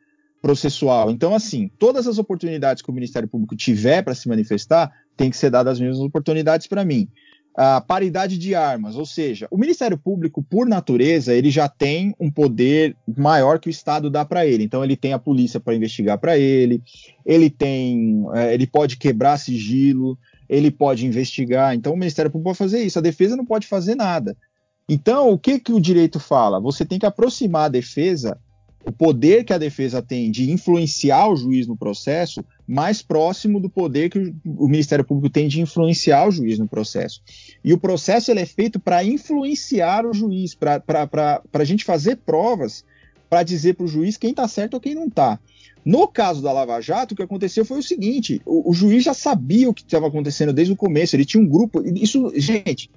processual. Então, assim, todas as oportunidades que o Ministério Público tiver para se manifestar, tem que ser dadas as mesmas oportunidades para mim. a paridade de armas, ou seja, o Ministério Público, por natureza, ele já tem um poder maior que o Estado dá para ele. Então, ele tem a polícia para investigar para ele, ele tem, é, ele pode quebrar sigilo, ele pode investigar. Então, o Ministério Público pode fazer isso. A defesa não pode fazer nada. Então, o que que o direito fala? Você tem que aproximar a defesa o poder que a defesa tem de influenciar o juiz no processo mais próximo do poder que o Ministério Público tem de influenciar o juiz no processo. E o processo ele é feito para influenciar o juiz, para a gente fazer provas para dizer para o juiz quem está certo ou quem não está. No caso da Lava Jato, o que aconteceu foi o seguinte: o, o juiz já sabia o que estava acontecendo desde o começo, ele tinha um grupo. Isso, gente,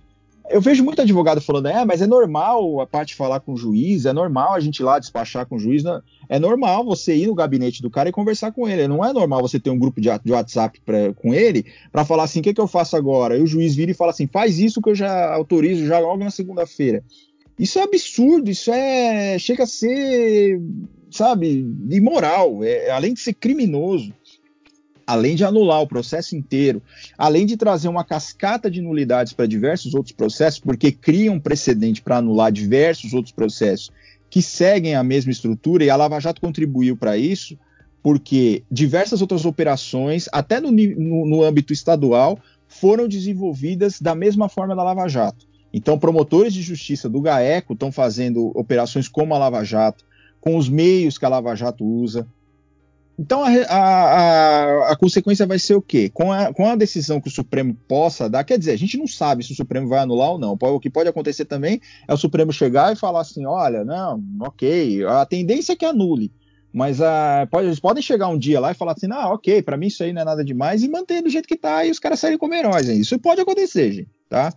eu vejo muito advogado falando, é, mas é normal a parte falar com o juiz, é normal a gente ir lá despachar com o juiz. Né? É normal você ir no gabinete do cara e conversar com ele. Não é normal você ter um grupo de, WhatsApp pra, com ele para falar assim: o que, que eu faço agora? E o juiz vira e fala assim: faz isso que eu já autorizo já logo na segunda-feira. Isso é absurdo, isso é. chega a ser, sabe, imoral, é, além de ser criminoso além de anular o processo inteiro, além de trazer uma cascata de nulidades para diversos outros processos, porque cria um precedente para anular diversos outros processos que seguem a mesma estrutura, e a Lava Jato contribuiu para isso, porque diversas outras operações, até no, no, no âmbito estadual, foram desenvolvidas da mesma forma da Lava Jato. Então, promotores de justiça do GAECO estão fazendo operações como a Lava Jato, com os meios que a Lava Jato usa. Então a, a, a, consequência vai ser o quê? Com a, com a decisão que o Supremo possa dar, quer dizer, a gente não sabe se o Supremo vai anular ou não. O que pode acontecer também é o Supremo chegar e falar assim: olha, não, ok, a tendência é que anule. Mas a, pode, eles podem chegar um dia lá e falar assim: ah, ok, para mim isso aí não é nada demais, e manter do jeito que tá, e os caras saírem como heróis. Hein? Isso pode acontecer, gente, tá?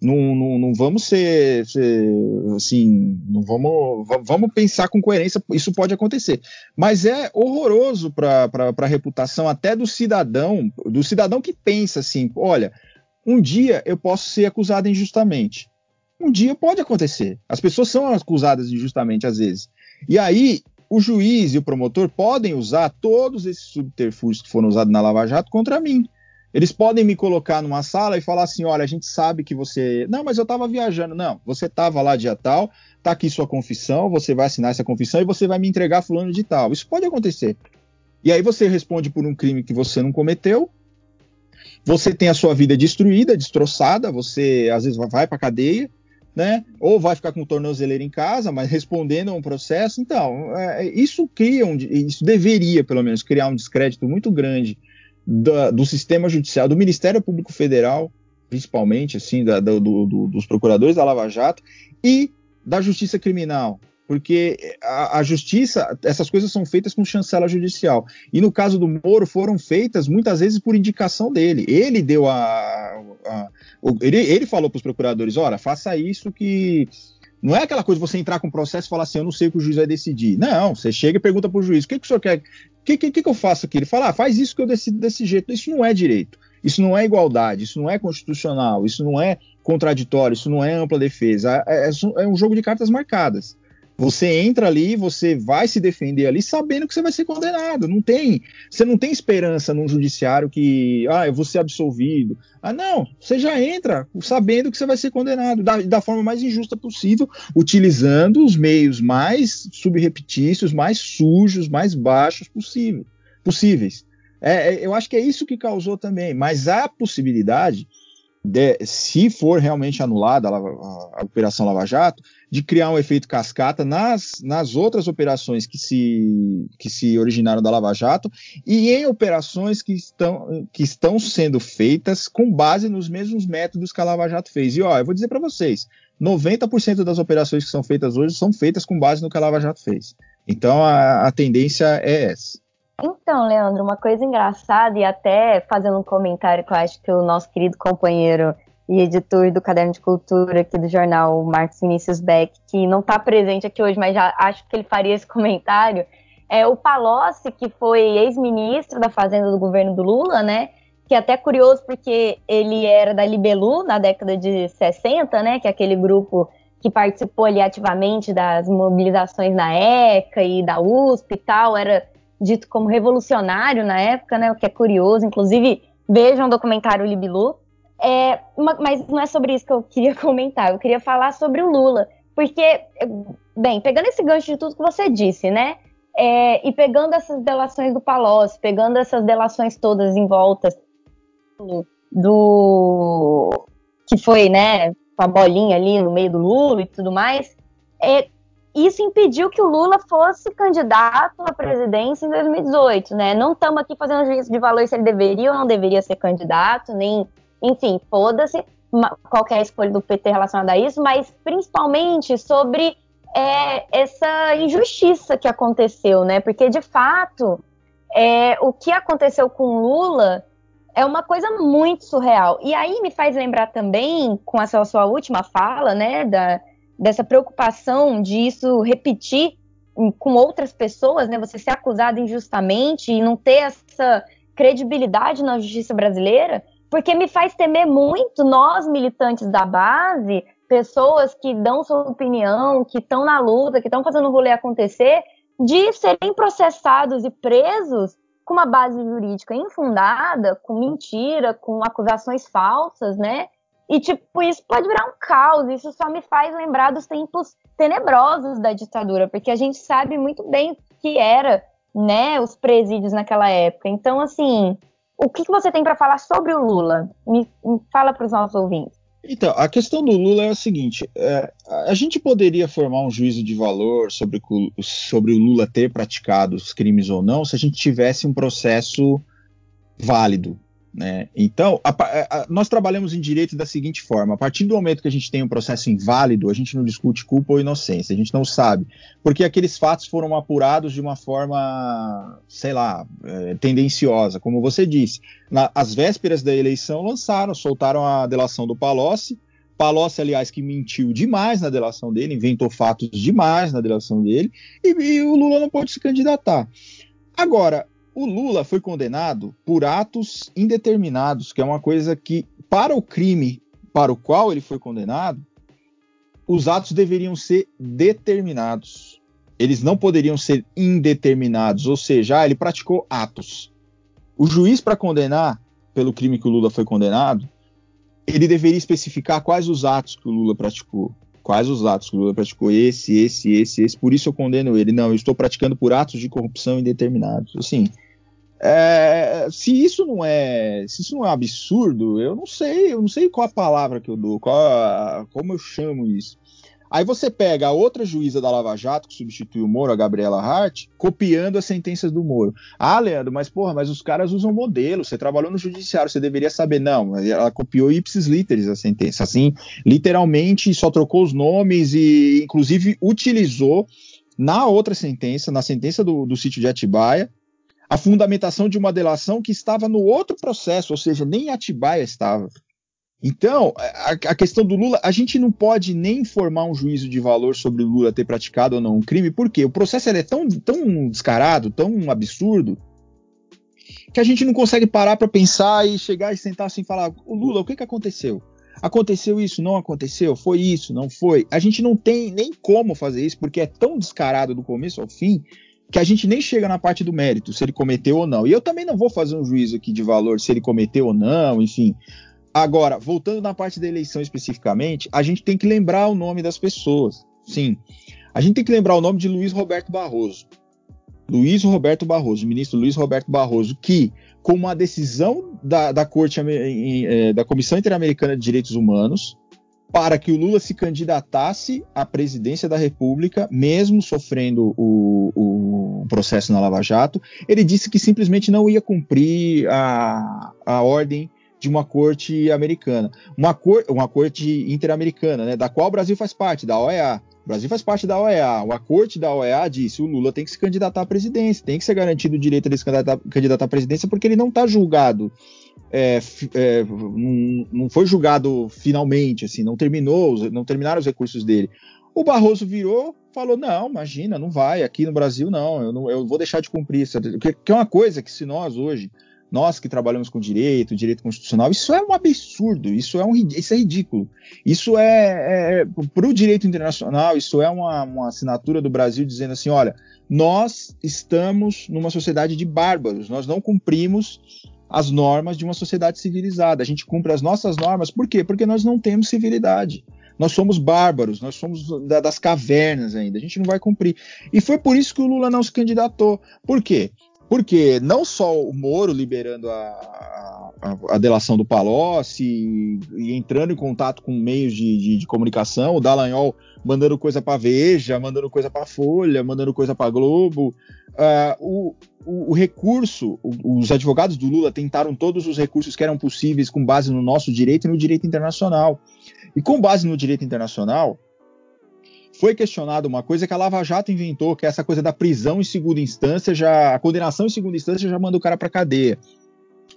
Não, não, não, vamos ser, ser, assim, não vamos, vamos pensar com coerência, isso pode acontecer. Mas é horroroso para a reputação até do cidadão, do cidadão que pensa assim, olha, um dia eu posso ser acusado injustamente. Um dia pode acontecer. As pessoas são acusadas injustamente às vezes. E aí o juiz e o promotor podem usar todos esses subterfúgios que foram usados na Lava Jato contra mim. Eles podem me colocar numa sala e falar assim: olha, a gente sabe que você. Não, mas eu estava viajando. Não, você estava lá dia tal, tá aqui sua confissão, você vai assinar essa confissão e você vai me entregar fulano de tal. Isso pode acontecer. E aí você responde por um crime que você não cometeu. Você tem a sua vida destruída, destroçada, você às vezes vai para cadeia, né? Ou vai ficar com o tornozeleiro em casa, mas respondendo a um processo. Então, é, isso cria um, isso deveria, pelo menos, criar um descrédito muito grande da, do sistema judicial, do Ministério Público Federal, principalmente, assim, da, do, do, dos procuradores da Lava Jato, e da Justiça Criminal. Porque a, a, justiça, essas coisas são feitas com chancela judicial. E no caso do Moro, foram feitas muitas vezes por indicação dele. Ele deu a. a ele, ele falou para os procuradores: olha, faça isso que não é aquela coisa de você entrar com o processo e falar assim, eu não sei o que o juiz vai decidir. Não, você chega e pergunta para o juiz, o que, que o senhor quer? O que, que, que, eu faço aqui? Ele fala, ah, faz isso que eu decido desse jeito. Isso não é direito, isso não é igualdade, isso não é constitucional, isso não é contraditório, isso não é ampla defesa. É, é, é um jogo de cartas marcadas. Você entra ali, você vai se defender ali sabendo que você vai ser condenado. Não tem, você não tem esperança num judiciário que, ah, eu vou ser absolvido. Ah, não, você já entra sabendo que você vai ser condenado da, da forma mais injusta possível, utilizando os meios mais subrepetícios, mais sujos, mais baixos possível, possíveis. É, é, eu acho que é isso que causou também, mas há possibilidade de, se for realmente anulada a, a, a, Operação Lava Jato, de criar um efeito cascata nas, nas outras operações que se, que se originaram da Lava Jato e em operações que estão, que estão sendo feitas com base nos mesmos métodos que a Lava Jato fez. E ó, eu vou dizer para vocês, 90% das operações que são feitas hoje são feitas com base no que a Lava Jato fez. Então a, a tendência é essa. Então, Leandro, uma coisa engraçada, e até fazendo um comentário que eu acho que o nosso querido companheiro e editor do Caderno de Cultura aqui do jornal, Marcos Vinícius Beck, que não está presente aqui hoje, mas já acho que ele faria esse <laughs> comentário, é o Palocci, que foi ex-ministro da Fazenda do governo do Lula, né? Que é até curioso porque ele era da Libelu na década de 60, né? Que é aquele grupo que participou ali ativamente das mobilizações na ECA e da USP e tal, era dito como revolucionário na época, né? O que é curioso. Inclusive, vejam o documentário Libilu. É, mas não é sobre isso que eu queria <laughs> comentar. Eu queria falar sobre o Lula. Porque, bem, pegando esse gancho de tudo que você disse, né? É, e pegando essas delações do Palocci, pegando essas delações todas em volta do, do que foi, né, com a bolinha ali no meio do Lula e tudo mais, é, isso impediu que o Lula fosse candidato à presidência em 2018, né? Não estamos aqui fazendo juízo de valor se ele deveria ou não deveria ser candidato, nem, enfim, foda-se qualquer escolha do PT relacionada a isso, mas principalmente sobre é, essa injustiça que aconteceu, né? Porque de fato, é, o que aconteceu com Lula é uma coisa muito surreal. E aí me faz lembrar também, com essa sua última fala, né, da, dessa preocupação de isso repetir com outras pessoas, né, você ser acusado injustamente e não ter essa credibilidade na justiça brasileira, porque me faz temer muito nós militantes da base, pessoas que dão sua opinião, que estão na luta, que estão fazendo o rolê acontecer, de serem processados e presos com uma base jurídica infundada, com mentira, com acusações falsas, né? E, tipo, isso pode virar um caos. Isso só me faz lembrar dos tempos tenebrosos da ditadura, porque a gente sabe muito bem o que era, né, os presídios naquela época. Então, assim, o que, que você tem para falar sobre o Lula? Me, me fala para os nossos ouvintes. Então, a questão do Lula é a seguinte: é, a gente poderia formar um juízo de valor sobre, sobre o Lula ter praticado os crimes ou não se a gente tivesse um processo válido, né? Então, a, a, nós trabalhamos em direito da seguinte forma: a partir do momento que a gente tem um processo inválido, a gente não discute culpa ou inocência, a gente não sabe, porque aqueles fatos foram apurados de uma forma, sei lá, é, tendenciosa, como você disse. Na, às vésperas da eleição, lançaram, soltaram a delação do Palocci. Palocci, aliás, que mentiu demais na delação dele, inventou fatos demais na delação dele, e, e o Lula não pode se candidatar. Agora, o Lula foi condenado por atos indeterminados, que é uma coisa que, para o crime para o qual ele foi condenado, os atos deveriam ser determinados. Eles não poderiam ser indeterminados, ou seja, ah, ele praticou atos. O juiz, para condenar pelo crime que o Lula foi condenado, ele deveria especificar quais os atos que o Lula praticou. Quais os atos que o Lula praticou? Esse, esse, esse, esse. Por isso eu condeno ele. Não, eu estou praticando por atos de corrupção indeterminados. Assim, é, se isso não é, se isso não é absurdo, eu não sei, eu não sei qual a palavra que eu dou, qual, como eu chamo isso. Aí você pega a outra juíza da Lava Jato, que substitui o Moro, a Gabriela Hart, copiando as sentenças do Moro. Ah, Leandro, mas porra, mas os caras usam modelo, você trabalhou no judiciário, você deveria saber. Não, ela copiou ipsis literis a sentença, assim, literalmente só trocou os nomes e, inclusive, utilizou na outra sentença, na sentença do, do sítio de Atibaia, a fundamentação de uma delação que estava no outro processo, ou seja, nem Atibaia estava. Então, a, a, questão do Lula, a gente não pode nem formar um juízo de valor sobre o Lula ter praticado ou não um crime, porque o processo é tão, tão descarado, tão absurdo, que a gente não consegue parar para pensar e chegar e sentar assim e falar: o Lula, o que, que aconteceu? Aconteceu isso, não aconteceu? Foi isso, não foi? A gente não tem nem como fazer isso, porque é tão descarado do começo ao fim que a gente nem chega na parte do mérito, se ele cometeu ou não. E eu também não vou fazer um juízo aqui de valor se ele cometeu ou não, enfim. Agora, voltando na parte da eleição especificamente, a gente tem que lembrar o nome das pessoas. Sim. A gente tem que lembrar o nome de Luiz Roberto Barroso. Luiz Roberto Barroso, ministro Luiz Roberto Barroso, que, com uma decisão da, da Corte eh, da Comissão Interamericana de Direitos Humanos, para que o Lula se candidatasse à presidência da República, mesmo sofrendo o, o, processo na Lava Jato. Ele disse que simplesmente não ia cumprir a, a ordem de uma corte americana, uma, cor, uma corte interamericana, né, da qual o Brasil faz parte, da OEA. O Brasil faz parte da OEA. A corte da OEA disse: o Lula tem que se candidatar à presidência, tem que ser garantido o direito de se candidatar, candidatar à presidência, porque ele não está julgado é, é, não, não, foi julgado finalmente, assim, não terminou, não terminaram os recursos dele. O Barroso virou, falou: não, imagina, não vai, aqui no Brasil não, eu, não, eu vou deixar de cumprir isso. Que, que é uma coisa que se nós hoje, nós que trabalhamos com direito, direito constitucional, isso é um absurdo, isso é, um, isso é ridículo. Isso é, é para o direito internacional, isso é uma, uma assinatura do Brasil dizendo assim: olha, nós estamos numa sociedade de bárbaros, nós não cumprimos as normas de uma sociedade civilizada. A gente cumpre as nossas normas, por quê? Porque nós não temos civilidade. Nós somos bárbaros, nós somos da, das cavernas ainda, a gente não vai cumprir. E foi por isso que o Lula não se candidatou. Por quê? Porque não só o Moro liberando a, a, a delação do Palocci e, entrando em contato com meios de, de, de comunicação, o Dallagnol mandando coisa para Veja, mandando coisa para Folha, mandando coisa para Globo. Uh, o, o, o, recurso, o, os advogados do Lula tentaram todos os recursos que eram possíveis com base no nosso direito e no direito internacional. E com base no direito internacional, foi questionado uma coisa que a Lava Jato inventou, que é essa coisa da prisão em segunda instância, já a condenação em segunda instância já manda o cara para cadeia.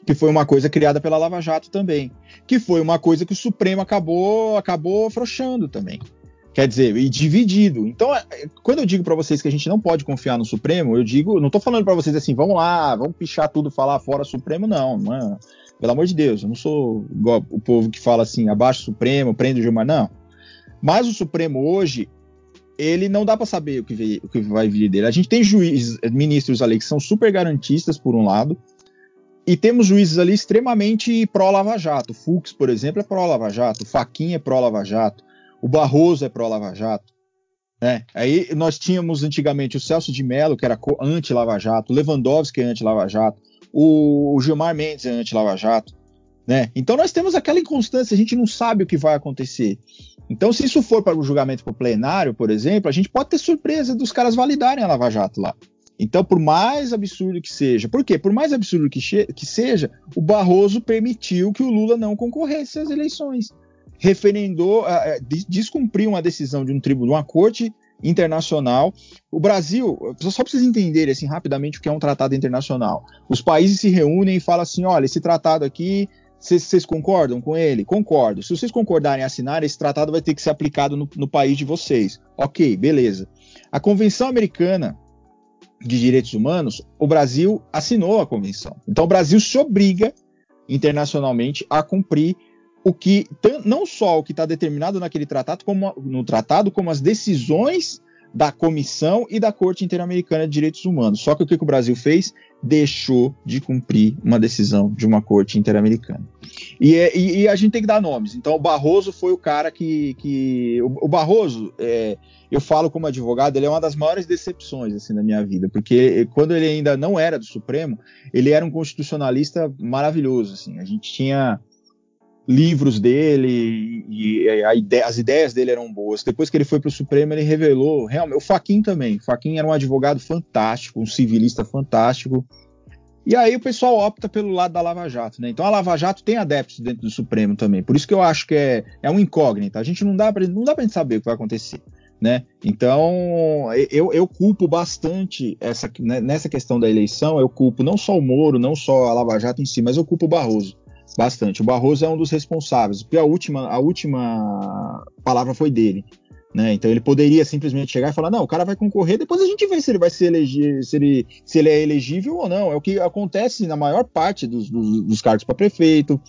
Que foi uma coisa criada pela Lava Jato também, que foi uma coisa que o Supremo acabou acabou afrouxando também. Quer dizer, e dividido. Então, é, quando eu digo para vocês que a gente não pode confiar no Supremo, eu digo, não tô falando para vocês assim, vamos lá, vamos pichar tudo, falar fora Supremo, não, é, pelo amor de Deus, eu não sou igual o povo que fala assim, abaixo Supremo, prende o Gilmar, não. Mas o Supremo hoje, ele não dá para saber o que, o que, vai vir dele. A gente tem juízes, ministros ali que são super garantistas, por um lado, e temos juízes ali extremamente pró-Lava Jato. Fux, por exemplo, é pró-Lava Jato, Faquinha é pró-Lava Jato, o Barroso é pró-Lava Jato. Né? Aí nós tínhamos antigamente o Celso de Mello, que era anti-Lava Jato, Lewandowski é anti-Lava Jato, o Gilmar Mendes é anti-Lava Jato. Né? Então nós temos aquela inconstância, a gente não sabe o que vai acontecer. Então, se isso for para o julgamento para o plenário, por exemplo, a gente pode ter surpresa dos caras validarem a Lava Jato lá. Então, por mais absurdo que seja, por quê? Por mais absurdo que, que seja, o Barroso permitiu que o Lula não concorresse às eleições. Referendou, descumpriu uma decisão de um tribunal, uma corte internacional. O Brasil, só para vocês entenderem assim rapidamente o que é um tratado internacional. Os países se reúnem e falam assim: olha, esse tratado aqui vocês concordam com ele? Concordo. Se vocês concordarem em assinar, esse tratado vai ter que ser aplicado no, no país de vocês. Ok, beleza. A Convenção Americana de Direitos Humanos, o Brasil assinou a convenção. Então o Brasil se obriga internacionalmente a cumprir o que não só o que está determinado naquele tratado, como no tratado, como as decisões da Comissão e da Corte Interamericana de Direitos Humanos. Só que o que, o Brasil fez? Deixou de cumprir uma decisão de uma Corte Interamericana. E, é, e, e, a gente tem que dar nomes. Então, o Barroso foi o cara que. que o, o Barroso, é, eu falo como advogado, ele é uma das maiores decepções assim, da minha vida, porque quando ele ainda não era do Supremo, ele era um constitucionalista maravilhoso. Assim. A gente tinha livros dele e, ideia, as ideias dele eram boas. Depois que ele foi para o Supremo, ele revelou realmente. O Faquin também. O Faquin era um advogado fantástico, um civilista fantástico. E aí o pessoal opta pelo lado da Lava Jato, né? Então a Lava Jato tem adeptos dentro do Supremo também. Por isso que eu acho que é, é um incógnito. A gente não dá para não dá para saber o que vai acontecer, né? Então eu, eu culpo bastante essa né, nessa questão da eleição. Eu culpo não só o Moro, não só a Lava Jato em si, mas eu culpo o Barroso bastante. O Barroso é um dos responsáveis, porque a última, a última palavra foi dele. Né? Então ele poderia simplesmente chegar e falar: não, o cara vai concorrer, depois a gente vê se ele vai se eleger, se ele, se ele é elegível ou não. É o que acontece na maior parte dos, dos, dos cargos para prefeito,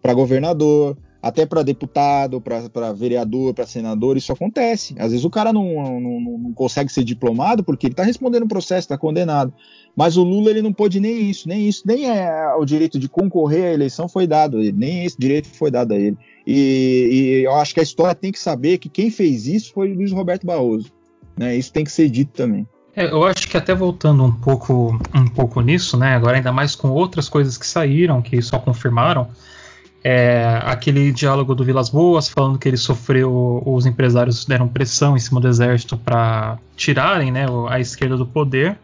para governador, até para deputado, para vereador, para senador, isso acontece. Às vezes o cara não, não, não consegue ser diplomado porque ele está respondendo um processo, está condenado. Mas o Lula ele não pôde nem isso, nem isso, nem é, o direito de concorrer à eleição foi dado a ele, nem esse direito foi dado a ele. E, e eu acho que a história tem que saber que quem fez isso foi Luiz Roberto Barroso. Né? Isso tem que ser dito também. É, eu acho que até voltando um pouco, um pouco nisso, né? Agora ainda mais com outras coisas que saíram, que só confirmaram é, aquele diálogo do Vilas Boas falando que ele sofreu, os empresários deram pressão em cima do exército para tirarem né, a esquerda do poder.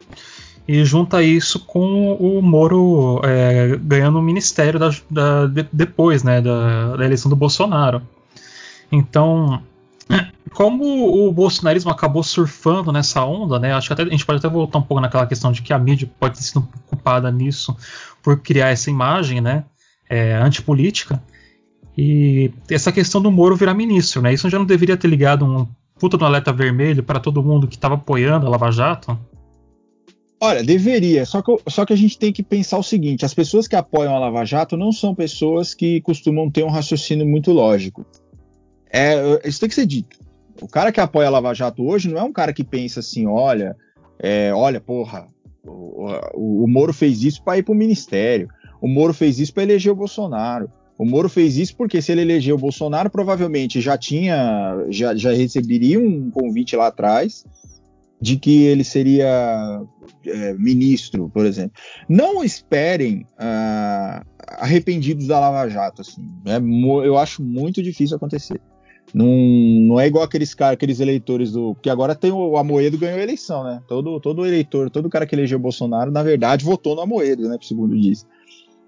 E junta isso com o Moro é, ganhando o ministério da, da, de, depois né, da, da, eleição do Bolsonaro. Então, <clears throat> como o bolsonarismo acabou surfando nessa onda, né, acho que até, a gente pode até voltar um pouco naquela questão de que a mídia pode ter sido culpada nisso por criar essa imagem, né? É, antipolítica. E essa questão do Moro virar ministro, né? Isso já não deveria ter ligado um puta do alerta vermelho para todo mundo que estava apoiando a Lava Jato? Olha, deveria, só que, só que a gente tem que pensar o seguinte: as pessoas que apoiam a Lava Jato não são pessoas que costumam ter um raciocínio muito lógico. É, isso tem que ser dito. O cara que apoia a Lava Jato hoje não é um cara que pensa assim: olha, é, olha, porra, o, o, o Moro fez isso para ir para o ministério. O Moro fez isso para eleger o Bolsonaro. O Moro fez isso porque se ele elegeu o Bolsonaro, provavelmente já tinha, já, já receberia um convite lá atrás de que ele seria é, ministro, por exemplo. Não esperem uh, arrependidos da Lava Jato, assim. É, eu acho muito difícil acontecer. Não, não é igual aqueles caras, aqueles eleitores do. que agora tem o, o Amoedo ganhou a eleição, né? Todo, todo eleitor, todo cara que elegeu o Bolsonaro, na verdade, votou no Amoedo, né? Segundo diz.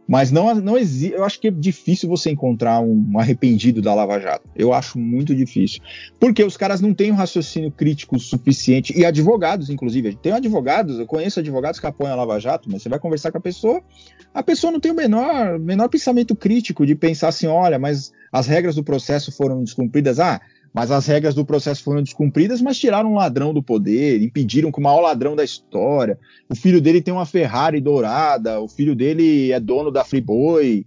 Mas não, não existe. Eu acho que é difícil você encontrar um arrependido da Lava Jato. Eu acho muito difícil. Porque os caras não têm um raciocínio crítico suficiente. E advogados, inclusive. Tem advogados, eu conheço advogados que apoiam a Lava Jato, mas você vai conversar com a pessoa, a pessoa não tem o menor, menor pensamento crítico de pensar assim: olha, mas as regras do processo foram descumpridas. Ah, mas as regras do processo foram descumpridas, mas tiraram um ladrão do poder, impediram que o maior ladrão da história. O filho dele tem uma Ferrari dourada, o filho dele é dono da Friboi,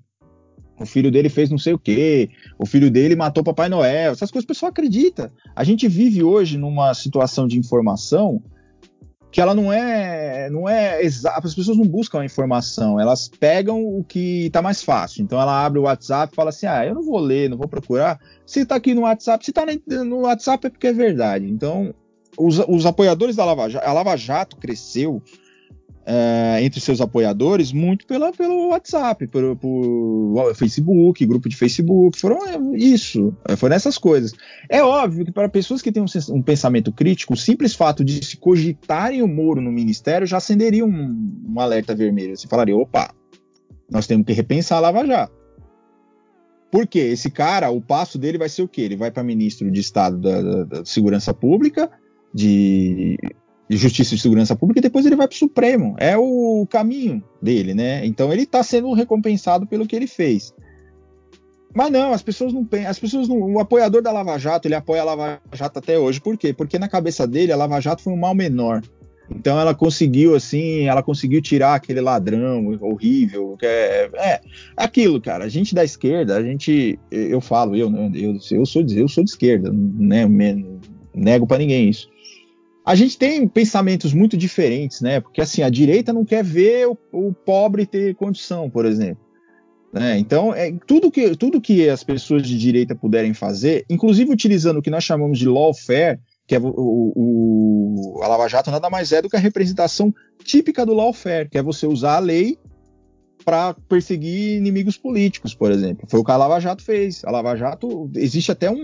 o filho dele fez não sei o quê, o filho dele matou Papai Noel. Essas coisas o pessoal acredita. A gente vive hoje numa situação de informação que ela não é, não é exata. As pessoas não buscam a informação, elas pegam o que está mais fácil. Então ela abre o WhatsApp e fala assim: ah, eu não vou ler, não vou procurar. Se está aqui no WhatsApp, se está no WhatsApp é porque é verdade. Então os, os apoiadores da Lava Jato, a Lava Jato cresceu é, entre seus apoiadores muito pela, pelo WhatsApp, por, Facebook, grupo de Facebook, foram isso, é, foram essas coisas. É óbvio que para pessoas que têm um, um, pensamento crítico, o simples fato de se cogitarem o Moro no ministério já acenderia um, um alerta vermelho. Você falaria, opa, nós temos que repensar a Lava. Porque esse cara, o passo dele vai ser o quê? Ele vai para ministro de Estado da, da, da Segurança Pública, de de Justiça e Segurança Pública e depois ele vai para o Supremo. É o caminho dele, né? Então ele está sendo recompensado pelo que ele fez. Mas não, as pessoas não as pessoas não, o apoiador da Lava Jato, ele apoia a Lava Jato até hoje. Por quê? Porque na cabeça dele a Lava Jato foi um mal menor. Então ela conseguiu assim, ela conseguiu tirar aquele ladrão horrível, que é, é aquilo, cara. A gente da esquerda, a gente, eu falo, eu, né, eu, eu sou eu sou de esquerda, né? Nego para ninguém isso a gente tem pensamentos muito diferentes, né? Porque assim, a direita não quer ver o, o pobre ter condição, por exemplo. Né? Então, é, tudo, que, tudo que as pessoas de direita puderem fazer, inclusive utilizando o que nós chamamos de lawfare, que é o, o, a Lava Jato nada mais é do que a representação típica do lawfare, que é você usar a lei para perseguir inimigos políticos, por exemplo. Foi o que a Lava Jato fez. A Lava Jato, existe até um,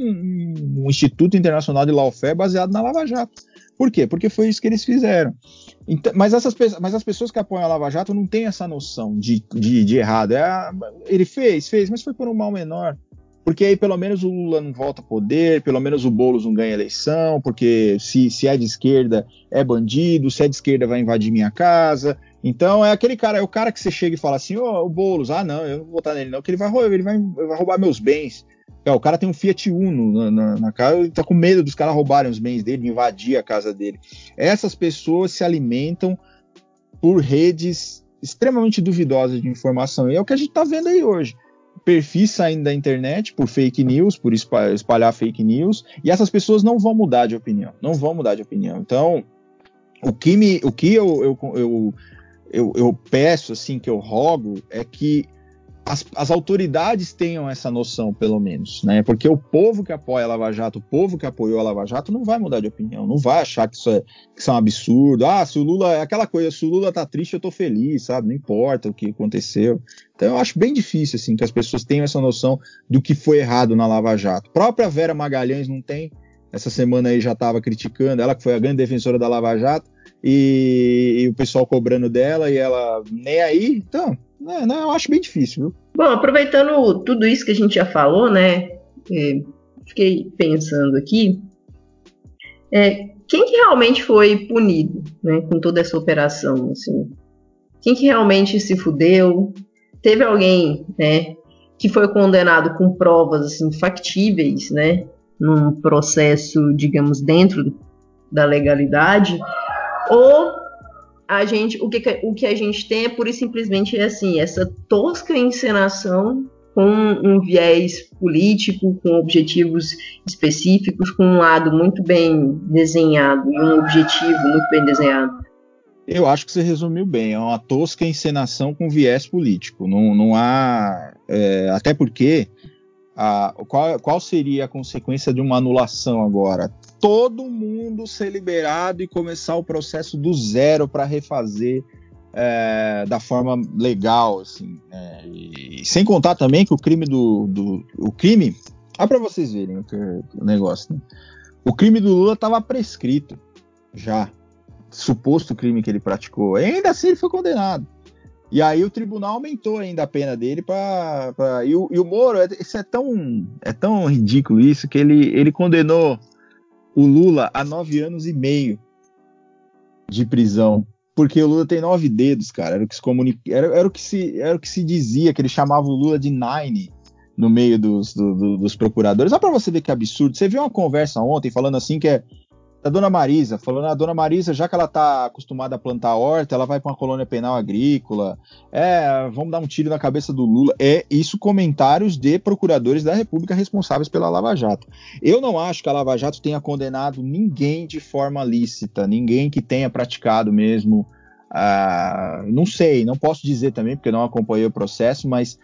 um Instituto Internacional de Lawfare baseado na Lava Jato. Por quê? Porque foi isso que eles fizeram. Então, mas, essas, mas as pessoas que apoiam a Lava Jato não têm essa noção de, de, de errado. É, ele fez, fez, mas foi por um mal menor. Porque aí pelo menos o Lula não volta a poder, pelo menos o Boulos não ganha eleição, porque se, se é de esquerda é bandido, se é de esquerda vai invadir minha casa. Então é aquele cara, é o cara que você chega e fala assim, ô, oh, o Boulos, ah não, eu não vou votar nele não, que ele vai, ele vai, ele vai roubar meus bens. O cara tem um Fiat Uno na, na, na casa e tá com medo dos caras roubarem os bens dele, invadir a casa dele. Essas pessoas se alimentam por redes extremamente duvidosas de informação. E é o que a gente tá vendo aí hoje. Perfis saindo da internet por fake news, por espalhar fake news, e essas pessoas não vão mudar de opinião. Não vão mudar de opinião. Então, o que, me, o que eu, eu, eu, eu, eu peço, assim, que eu rogo, é que as, as, autoridades tenham essa noção, pelo menos, né? Porque o povo que apoia a Lava Jato, o povo que apoiou a Lava Jato, não vai mudar de opinião, não vai achar que isso é, que isso é um absurdo. Ah, se o Lula é aquela coisa, se o Lula tá triste, eu tô feliz, sabe? Não importa o que aconteceu. Então eu acho bem difícil, assim, que as pessoas tenham essa noção do que foi errado na Lava Jato. A própria Vera Magalhães não tem. Essa semana aí já estava criticando, ela que foi a grande defensora da Lava Jato, e, e o pessoal cobrando dela, e ela nem aí. Então, não, não, eu acho bem difícil, viu? Bom, aproveitando tudo isso que a gente já falou, né? É, fiquei pensando aqui. É, quem que realmente foi punido, né, com toda essa operação, assim? Quem que realmente se fudeu? Teve alguém, né, que foi condenado com provas assim factíveis, né, num processo, digamos, dentro da legalidade? Ou a gente, o que, o que a gente tem é pura e simplesmente assim, essa tosca encenação com um viés político, com objetivos específicos, com um lado muito bem desenhado e um objetivo muito bem desenhado. Eu acho que você resumiu bem. É uma tosca encenação com viés político. Não, não há. É, até porque. A, qual, qual seria a consequência de uma anulação agora? Todo mundo ser liberado e começar o processo do zero para refazer é, da forma legal, assim. Né? E, sem contar também que o crime do. do o crime. Olha para vocês verem o, o negócio. Né? O crime do Lula estava prescrito já suposto crime que ele praticou. E ainda assim ele foi condenado. E aí o tribunal aumentou ainda a pena dele para e, o, e o Moro, é, isso é tão é tão ridículo isso que ele ele condenou o Lula a nove anos e meio de prisão, porque o Lula tem nove dedos, cara. Era o que se comunica, era, era o que se era o que se dizia que ele chamava o Lula de nine no meio dos, do, do, dos procuradores. Só para você ver que absurdo. Você viu uma conversa ontem falando assim que é da Dona Marisa, falando a Dona Marisa, já que ela está acostumada a plantar horta, ela vai para uma colônia penal agrícola. É, vamos dar um tiro na cabeça do Lula. É isso comentários de procuradores da República responsáveis pela Lava Jato. Eu não acho que a Lava Jato tenha condenado ninguém de forma lícita, ninguém que tenha praticado mesmo. Uh, não sei, não posso dizer também, porque não acompanhei o processo, mas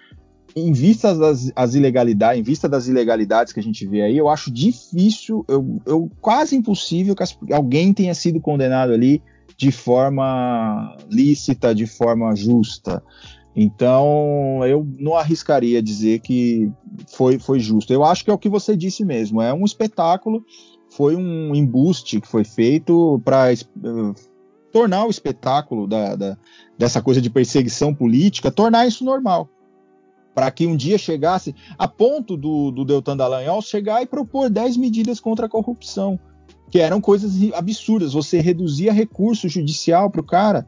em vista das as ilegalidades, em vista das ilegalidades que a gente vê aí, eu acho difícil, eu, eu quase impossível que as, alguém tenha sido condenado ali de forma lícita, de forma justa. Então, eu não arriscaria dizer que foi, foi justo. Eu acho que é o que você disse mesmo. É um espetáculo, foi um embuste que foi feito para uh, tornar o espetáculo da, da, dessa coisa de perseguição política, tornar isso normal para que um dia chegasse a ponto do, do Deltan Dallagnol chegar e propor 10 medidas contra a corrupção, que eram coisas absurdas. Você reduzia recurso judicial para o cara.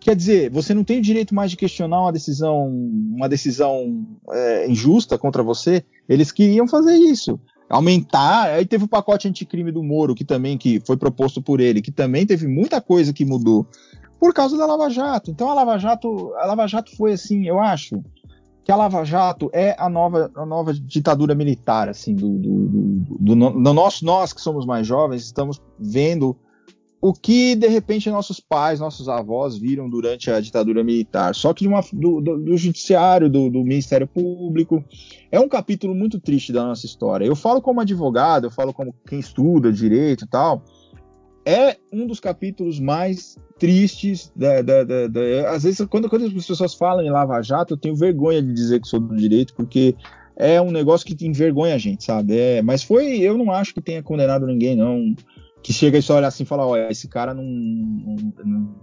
Quer dizer, você não tem o direito mais de questionar uma decisão, uma decisão é, injusta contra você. Eles queriam fazer isso aumentar. Aí teve o pacote anticrime do Moro, que também que foi proposto por ele, que também teve muita coisa que mudou por causa da Lava Jato. Então a Lava Jato, a Lava Jato foi assim, eu acho, que a Lava Jato é a nova, a nova ditadura militar, assim, do, do, do, do, do nosso, nós que somos mais jovens, estamos vendo o que de repente nossos pais, nossos avós viram durante a ditadura militar, só que uma, do, do, do, judiciário, do, do, Ministério Público. É um capítulo muito triste da nossa história. Eu falo como advogado, eu falo como quem estuda direito e tal. É um dos capítulos mais tristes. Da, da, da, da, às vezes, quando, quando as pessoas falam em Lava Jato, eu tenho vergonha de dizer que sou do direito, porque é um negócio que envergonha a gente, sabe? É, mas foi, eu não acho que tenha condenado ninguém, não. Que chega e só olha assim e fala, olha, esse cara não, não, não,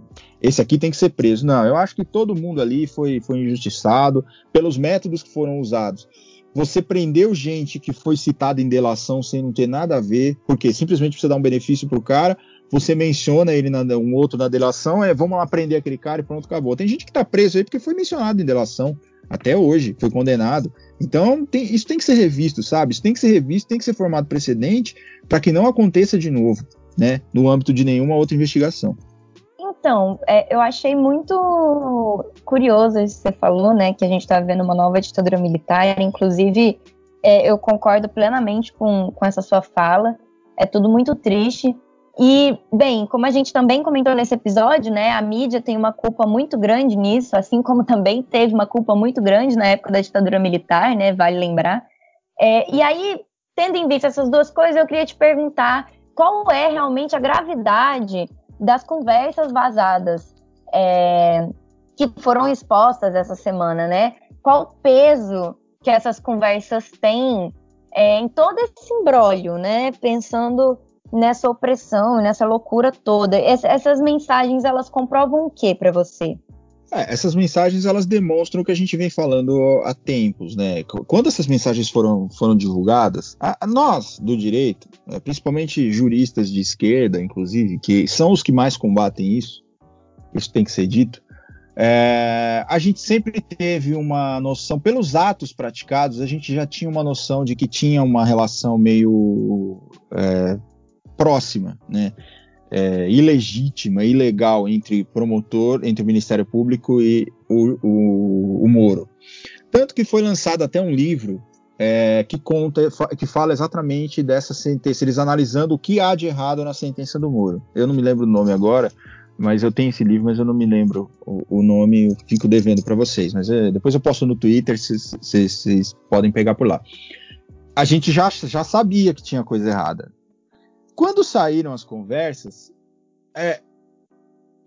Esse aqui tem que ser preso. Não, eu acho que todo mundo ali foi, foi injustiçado pelos métodos que foram usados. Você prendeu gente que foi citada em delação sem não ter nada a ver, porque simplesmente precisa dar um benefício pro cara, você menciona ele na, um outro na delação, é vamos lá prender aquele cara e pronto, acabou. Tem gente que tá preso aí porque foi mencionado em delação até hoje, foi condenado. Então, tem, isso tem que ser revisto, sabe? Isso tem que ser revisto, tem que ser formado precedente para que não aconteça de novo, né? No âmbito de nenhuma outra investigação. Então, é, eu achei muito curioso isso que você falou, né? Que a gente está vendo uma nova ditadura militar. Inclusive, é, eu concordo plenamente com, com essa sua fala. É tudo muito triste. E, bem, como a gente também comentou nesse episódio, né, a mídia tem uma culpa muito grande nisso, assim como também teve uma culpa muito grande na época da ditadura militar, né, vale lembrar. É, e aí, tendo em vista essas duas coisas, eu queria te perguntar qual é realmente a gravidade das conversas vazadas é, que foram expostas essa semana, né? Qual o peso que essas conversas têm é, em todo esse imbróglio, né? Pensando nessa opressão, nessa loucura toda. essas mensagens, elas comprovam o que para você? É, essas mensagens elas demonstram o que a gente vem falando há tempos, né? Quando essas mensagens foram, foram divulgadas, a, a nós do direito, né, principalmente juristas de esquerda, inclusive, que são os que mais combatem isso, isso tem que ser dito. É, a gente sempre teve uma noção, pelos atos praticados, a gente já tinha uma noção de que tinha uma relação meio é, próxima, né? É, ilegítima, ilegal entre promotor, entre o Ministério Público e o, o, o Moro. Tanto que foi lançado até um livro é, que conta, que fala exatamente dessa sentença, eles analisando o que há de errado na sentença do Moro. Eu não me lembro o nome agora, mas eu tenho esse livro, mas eu não me lembro o, o nome, eu fico devendo para vocês. Mas é, depois eu posto no Twitter, vocês podem pegar por lá. A gente já, já sabia que tinha coisa errada. Quando saíram as conversas, é,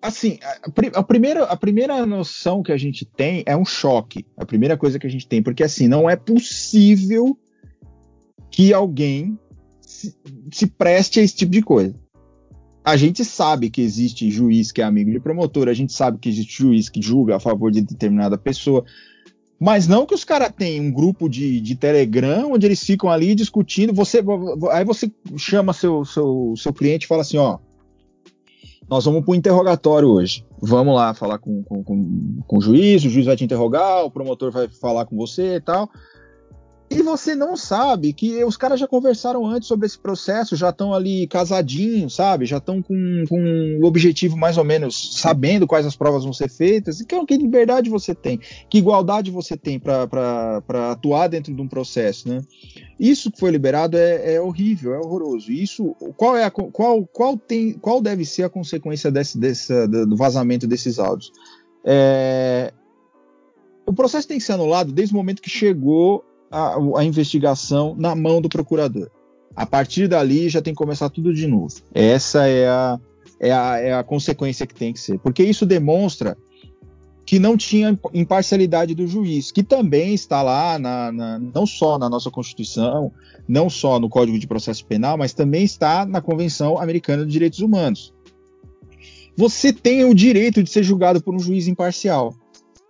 assim, a, a, primeira, a primeira noção que a gente tem é um choque. A primeira coisa que a gente tem, porque assim, não é possível que alguém se, se preste a esse tipo de coisa a gente sabe que existe juiz que é amigo de promotor, a gente sabe que existe juiz que julga a favor de determinada pessoa, mas não que os caras têm um grupo de, de Telegram onde eles ficam ali discutindo. Você, aí você chama seu, seu, seu cliente e fala assim: ó, nós vamos para o interrogatório hoje. Vamos lá falar com, com, com, com o juiz, o juiz vai te interrogar, o promotor vai falar com você e tal. E você não sabe que os caras já conversaram antes sobre esse processo, já estão ali casadinhos, sabe? Já estão com, com o objetivo mais ou menos sabendo quais as provas vão ser feitas. E que, que liberdade você tem? Que igualdade você tem para atuar dentro de um processo, né? Isso que foi liberado é, é horrível, é horroroso. Isso, qual é a, qual, qual tem, qual deve ser a consequência desse, desse, do vazamento desses áudios? É, o processo tem que ser anulado desde o momento que chegou a, a investigação na mão do procurador. A partir dali já tem que começar tudo de novo. Essa é a, é a, é a consequência que tem que ser. Porque isso demonstra que não tinha imparcialidade do juiz, que também está lá, na, na, não só na nossa Constituição, não só no Código de Processo Penal, mas também está na Convenção Americana de Direitos Humanos. Você tem o direito de ser julgado por um juiz imparcial.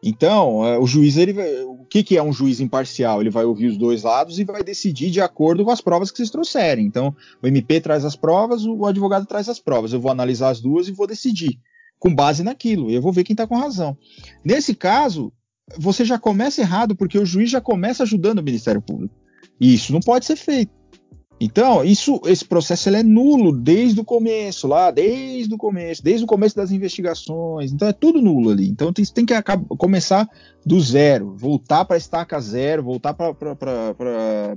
Então, é, o juiz, ele o que, que é um juiz imparcial? Ele vai ouvir os dois lados e vai decidir de acordo com as provas que vocês trouxerem. Então, o MP traz as provas, o advogado traz as provas. Eu vou analisar as duas e vou decidir com base naquilo. Eu vou ver quem está com razão. Nesse caso, você já começa errado porque o juiz já começa ajudando o Ministério Público. E isso não pode ser feito. Então, isso, esse processo é nulo desde o começo, lá, desde o começo, desde o começo das investigações. Então, é tudo nulo ali. Então, tem, tem que começar do zero, voltar para a estaca zero, voltar para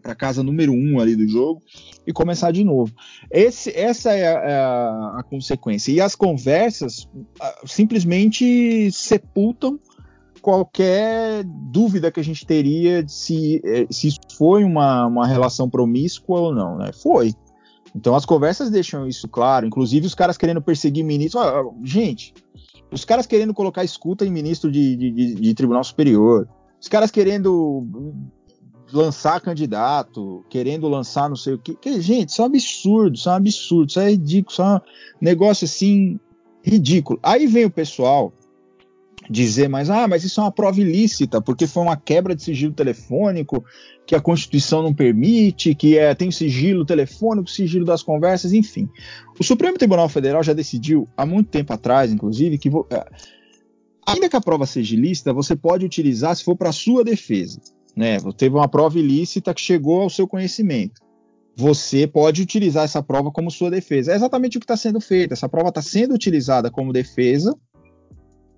a casa número um ali do jogo e começar de novo. Esse, essa é a, é a, a consequência. E as conversas simplesmente sepultam qualquer dúvida que a gente teria de se, eh, se isso foi uma, uma relação promíscua ou não, né? Foi. Então as conversas deixam isso claro, inclusive os caras querendo perseguir ministro. Ah, gente, os caras querendo colocar escuta em ministro de, de, de, de Tribunal Superior, os caras querendo lançar candidato, querendo lançar não sei o que. que gente, isso é um absurdo, isso é um absurdo, isso é ridículo, isso é um negócio assim ridículo. Aí vem o pessoal dizer mais, ah, mas isso é uma prova ilícita, porque foi uma quebra de sigilo telefônico, que a Constituição não permite, que é, tem sigilo telefônico, sigilo das conversas, enfim. O Supremo Tribunal Federal já decidiu, há muito tempo atrás, inclusive, que é, ainda que a prova seja ilícita, você pode utilizar se for para sua defesa. Né? Teve uma prova ilícita que chegou ao seu conhecimento. Você pode utilizar essa prova como sua defesa. É exatamente o que está sendo feito. Essa prova está sendo utilizada como defesa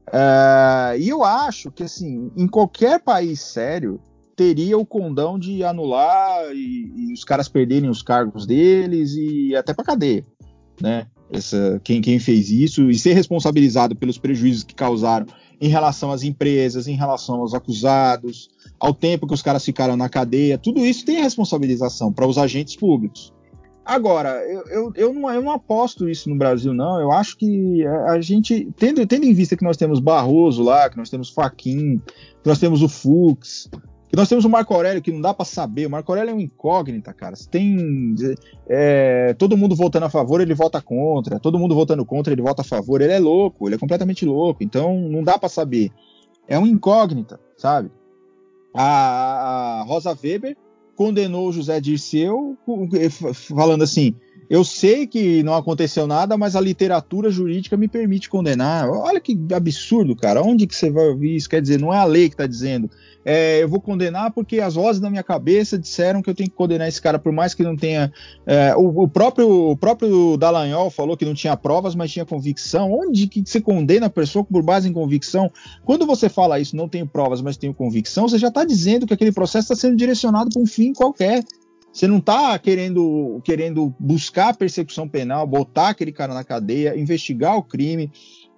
Uh, e eu acho que, assim, em qualquer país sério, teria o condão de anular e, e os caras perderem os cargos deles e até para cadeia, né? Essa, quem, quem fez isso e ser responsabilizado pelos prejuízos que causaram em relação às empresas, em relação aos acusados, ao tempo que os caras ficaram na cadeia, tudo isso tem responsabilização para os agentes públicos. Agora, eu, eu, eu, não, eu não aposto isso no Brasil, não. Eu acho que a, gente, tendo, tendo em vista que nós temos Barroso lá, que nós temos Faquin, que nós temos o Fux, que nós temos o Marco Aurélio, que não dá para saber. O Marco Aurélio é um incógnita, cara. Se tem é, todo mundo votando a favor, ele vota contra. Todo mundo votando contra, ele vota a favor. Ele é louco, ele é completamente louco. Então, não dá para saber. É um incógnita, sabe? A, a Rosa Weber condenou José Dirceu, falando assim: eu sei que não aconteceu nada, mas a literatura jurídica me permite condenar. Olha que absurdo, cara. Onde que você vai ouvir isso? Quer dizer, não é a lei que está dizendo. É, eu vou condenar porque as vozes da minha cabeça disseram que eu tenho que condenar esse cara, por mais que não tenha. É, o, o, próprio, o próprio Dallagnol falou que não tinha provas, mas tinha convicção. Onde que você condena a pessoa por base em convicção? Quando você fala isso, não tenho provas, mas tenho convicção, você já está dizendo que aquele processo está sendo direcionado para um fim qualquer. Você não está querendo, querendo buscar persecução penal, botar aquele cara na cadeia, investigar o crime,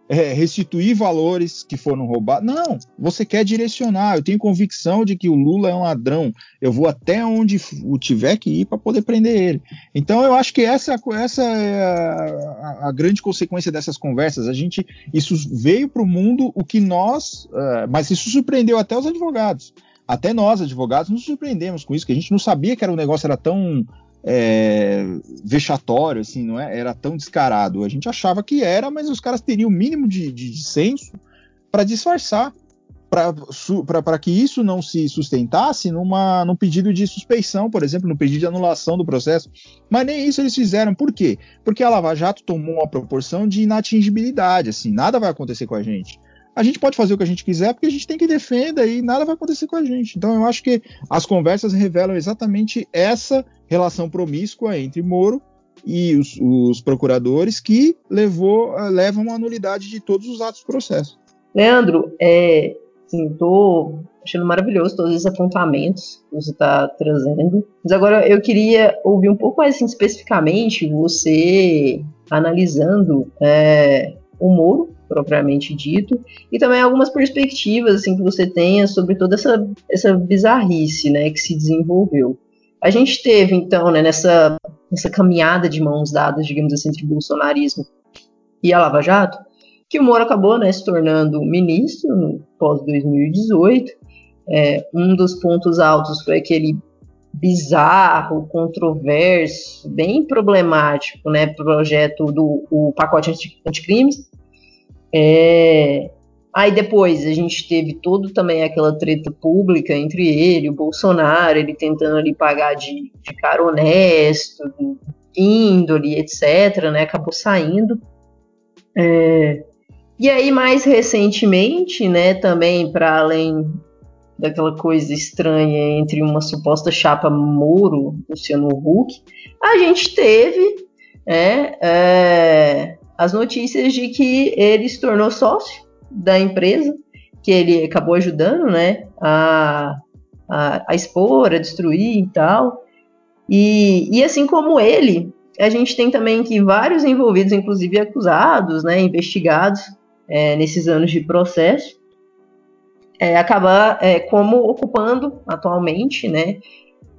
é, restituir valores que foram roubados. Não, você quer direcionar. Eu tenho convicção de que o Lula é um ladrão. Eu vou até onde o tiver que ir para poder prender ele. Então eu acho que essa, essa é a, a, grande consequência dessas conversas. A gente, isso veio para o mundo o que nós, uh, mas isso surpreendeu até os advogados. Até nós, advogados, nos surpreendemos com isso, que a gente não sabia que era um negócio era tão é, vexatório, assim, não é? Era tão descarado. A gente achava que era, mas os caras teriam o mínimo de, de senso para disfarçar, para que isso não se sustentasse numa, num pedido de suspeição, por exemplo, no pedido de anulação do processo. Mas nem isso eles fizeram. Por quê? Porque a Lava Jato tomou uma proporção de inatingibilidade, assim, nada vai acontecer com a gente a gente pode fazer o que a gente quiser porque a gente tem que defender e nada vai acontecer com a gente. Então eu acho que as conversas revelam exatamente essa relação promíscua entre Moro e os, os procuradores que levou, eh, levam à nulidade de todos os atos do processo. Leandro, é, assim, tô achando maravilhoso todos esses apontamentos que você está trazendo. Mas agora eu queria ouvir um pouco mais assim, especificamente você analisando é, o Moro propriamente dito, e também algumas perspectivas assim que você tenha sobre toda essa, essa bizarrice, né, que se desenvolveu. A gente teve então, né, nessa, nessa caminhada de mãos dadas, digamos assim, entre o bolsonarismo e a Lava Jato, que o Moro acabou, né, se tornando ministro no pós 2018. É, um dos pontos altos foi aquele bizarro, controverso, bem problemático, né, projeto do o pacote anticrimes, é... Aí depois a gente teve todo também aquela treta pública entre ele, o Bolsonaro, ele tentando ali pagar de, de cara honesto, índole, etc, né? Acabou saindo. É... E aí, mais recentemente, né, também para além daquela coisa estranha entre uma suposta chapa Moro, Luciano Huck, a gente teve é, é, as notícias de que ele se tornou sócio da empresa, que ele acabou ajudando, né, a, a, a expor, a destruir e tal. E, e assim como ele, a gente tem também que vários envolvidos, inclusive acusados, né, investigados é, nesses anos de processo, é, acabar é, como ocupando atualmente, né,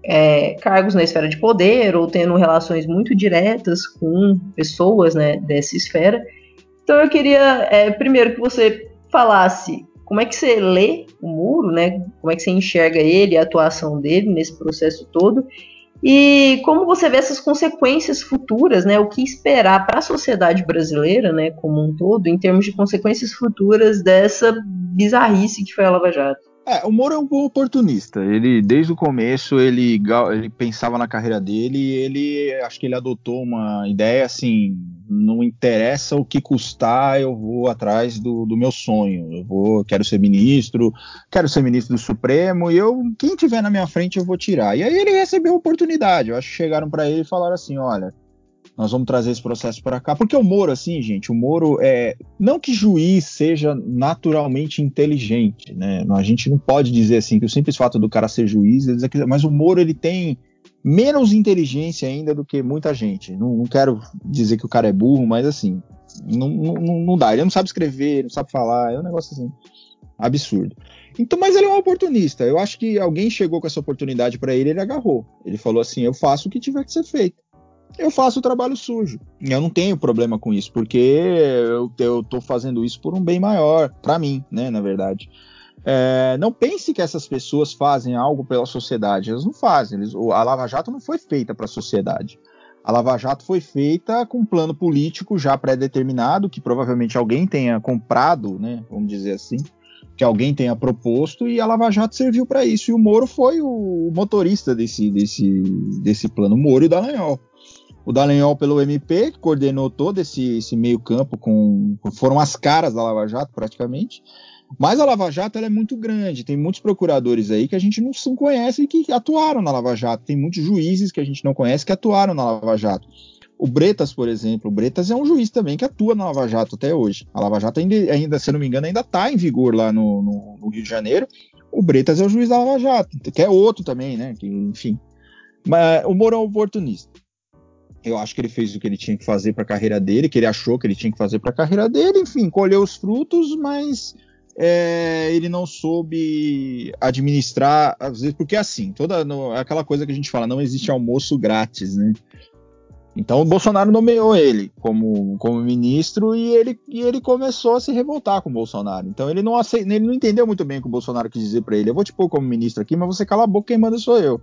é, cargos na esfera de poder ou tendo relações muito diretas com pessoas né, dessa esfera. Então eu queria é, primeiro que você falasse como é que você lê o muro, né? Como é que você enxerga ele, a atuação dele nesse processo todo e como você vê essas consequências futuras, né? O que esperar para a sociedade brasileira, né, como um todo, em termos de consequências futuras dessa bizarrice que foi a Lava Jato. É, o Moro é um bom oportunista. Ele, desde o começo, ele, ele pensava na carreira dele e ele, acho que ele adotou uma ideia assim, não interessa o que custar, eu vou atrás do, do meu sonho. Eu vou, quero ser ministro, quero ser ministro do Supremo e eu, quem tiver na minha frente, eu vou tirar. E aí ele recebeu a oportunidade. Eu acho que chegaram para ele e falaram assim, olha, nós vamos trazer esse processo para cá. Porque o Moro, assim, gente, o Moro é. Não que juiz seja naturalmente inteligente, né? A gente não pode dizer assim que o simples fato do cara ser juiz, mas o Moro ele tem menos inteligência ainda do que muita gente. Não, não quero dizer que o cara é burro, mas assim, não, não, não dá. Ele não sabe escrever, não sabe falar, é um negócio assim absurdo. Então, mas ele é um oportunista. Eu acho que alguém chegou com essa oportunidade para ele, ele agarrou. Ele falou assim: eu faço o que tiver que ser feito eu faço o trabalho sujo. Eu não tenho problema com isso, porque eu, eu tô fazendo isso por um bem maior, para mim, né, na verdade. É, não pense que essas pessoas fazem algo pela sociedade. Elas não fazem. Eles, a Lava Jato não foi feita para a sociedade. A Lava Jato foi feita com um plano político já pré-determinado, que provavelmente alguém tenha comprado, né, vamos dizer assim, que alguém tenha proposto, e a Lava Jato serviu para isso. E o Moro foi o motorista desse, desse, desse plano, o Moro e o Dallagnol o Dallagnol pelo MP, que coordenou todo esse, esse meio campo, com foram as caras da Lava Jato praticamente. Mas a Lava Jato é muito grande, tem muitos procuradores aí que a gente não, conhece e que atuaram na Lava Jato, tem muitos juízes que a gente não conhece que atuaram na Lava Jato. O Bretas, por exemplo, o Bretas é um juiz também que atua na Lava Jato até hoje. A Lava Jato ainda, ainda se não me engano, ainda está em vigor lá no, no, no, Rio de Janeiro. O Bretas é o juiz da Lava Jato, que é outro também, né? Que, enfim. Mas o Moro é oportunista. Eu acho que ele fez o que ele tinha que fazer para a carreira dele, que ele achou que ele tinha que fazer para a carreira dele, enfim, colheu os frutos, mas é, ele não soube administrar, às vezes, porque assim, toda no, aquela coisa que a gente fala, não existe almoço grátis, né? Então o Bolsonaro nomeou ele como, como ministro e ele, e ele começou a se revoltar com o Bolsonaro. Então ele não, aceit, ele não entendeu muito bem o que o Bolsonaro quis dizer para ele. Eu vou te pôr como ministro aqui, mas você cala a boca, quem manda sou eu.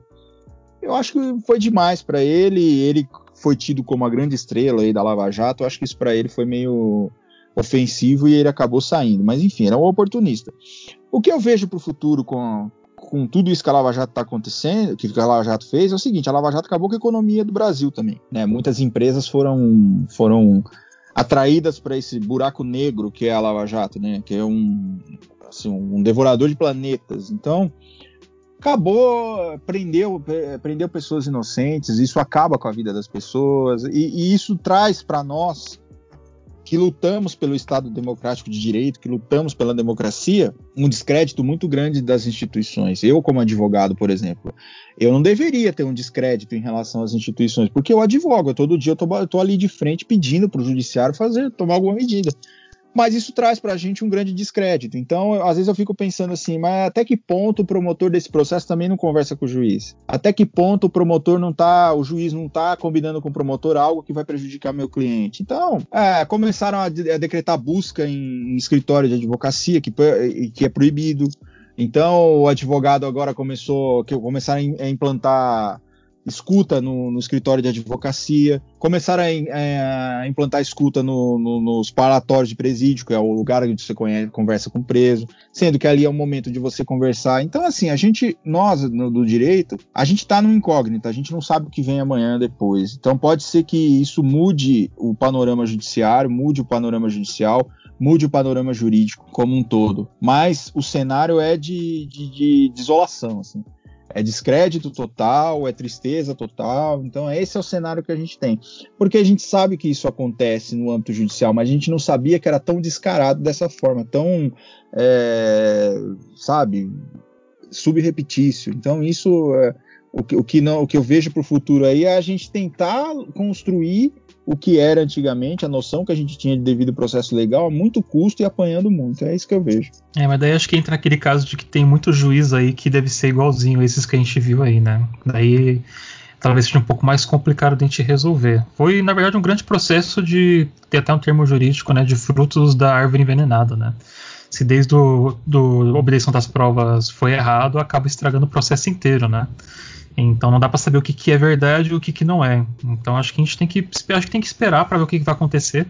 Eu acho que foi demais para ele. Ele foi tido como a grande estrela aí da Lava Jato. Acho que isso para ele foi meio ofensivo e ele acabou saindo. Mas enfim, era um oportunista. O que eu vejo para o futuro com, com tudo isso que a Lava Jato está acontecendo, que a Lava Jato fez, é o seguinte: a Lava Jato acabou com a economia do Brasil também. Né? Muitas empresas foram, foram atraídas para esse buraco negro que é a Lava Jato, né? que é um, assim, um devorador de planetas. Então, acabou, prendeu, prendeu pessoas inocentes, isso acaba com a vida das pessoas, e, e isso traz para nós que lutamos pelo Estado democrático de direito, que lutamos pela democracia, um descrédito muito grande das instituições. Eu, como advogado, por exemplo, eu não deveria ter um descrédito em relação às instituições, porque eu advogo, todo dia eu estou ali de frente pedindo para o judiciário fazer, tomar alguma medida mas isso traz para a gente um grande descrédito. Então, às vezes eu fico pensando assim, mas até que ponto o promotor desse processo também não conversa com o juiz? Até que ponto o promotor não tá, o juiz não tá combinando com o promotor algo que vai prejudicar meu cliente? Então, é, começaram a, a, decretar busca em, em escritório de advocacia, que, que é proibido. Então, o advogado agora começou, que começaram a implantar escuta no, no, escritório de advocacia, começaram a, é, a implantar escuta no, no, nos parlatórios de presídio, que é o lugar onde você conhece, conversa com o preso, sendo que ali é o momento de você conversar. Então, assim, a gente, nós no, do direito, a gente está no incógnito, a gente não sabe o que vem amanhã depois. Então, pode ser que isso mude o panorama judiciário, mude o panorama judicial, mude o panorama jurídico como um todo. Mas o cenário é de, de, de desolação, assim é descrédito total, é tristeza total. Então, esse é o cenário que a gente tem. Porque a gente sabe que isso acontece no âmbito judicial, mas a gente não sabia que era tão descarado dessa forma, tão, é, sabe, subrepetício. Então, isso. É, o que, o que, não, o que eu vejo para o futuro aí é a gente tentar construir o que era antigamente, a noção que a gente tinha de devido processo legal, a muito custo e apanhando muito. É isso que eu vejo. É, mas daí acho que entra naquele caso de que tem muito juiz aí que deve ser igualzinho a esses que a gente viu aí, né? Daí talvez seja um pouco mais complicado de a gente resolver. Foi, na verdade, um grande processo de ter até um termo jurídico, né, de frutos da árvore envenenada, né? Se desde o do das provas foi errado, acaba estragando o processo inteiro, né? Então não dá para saber o que, que é verdade e o que, que não é. Então acho que a gente tem que, acho que tem que esperar para ver o que, que vai acontecer.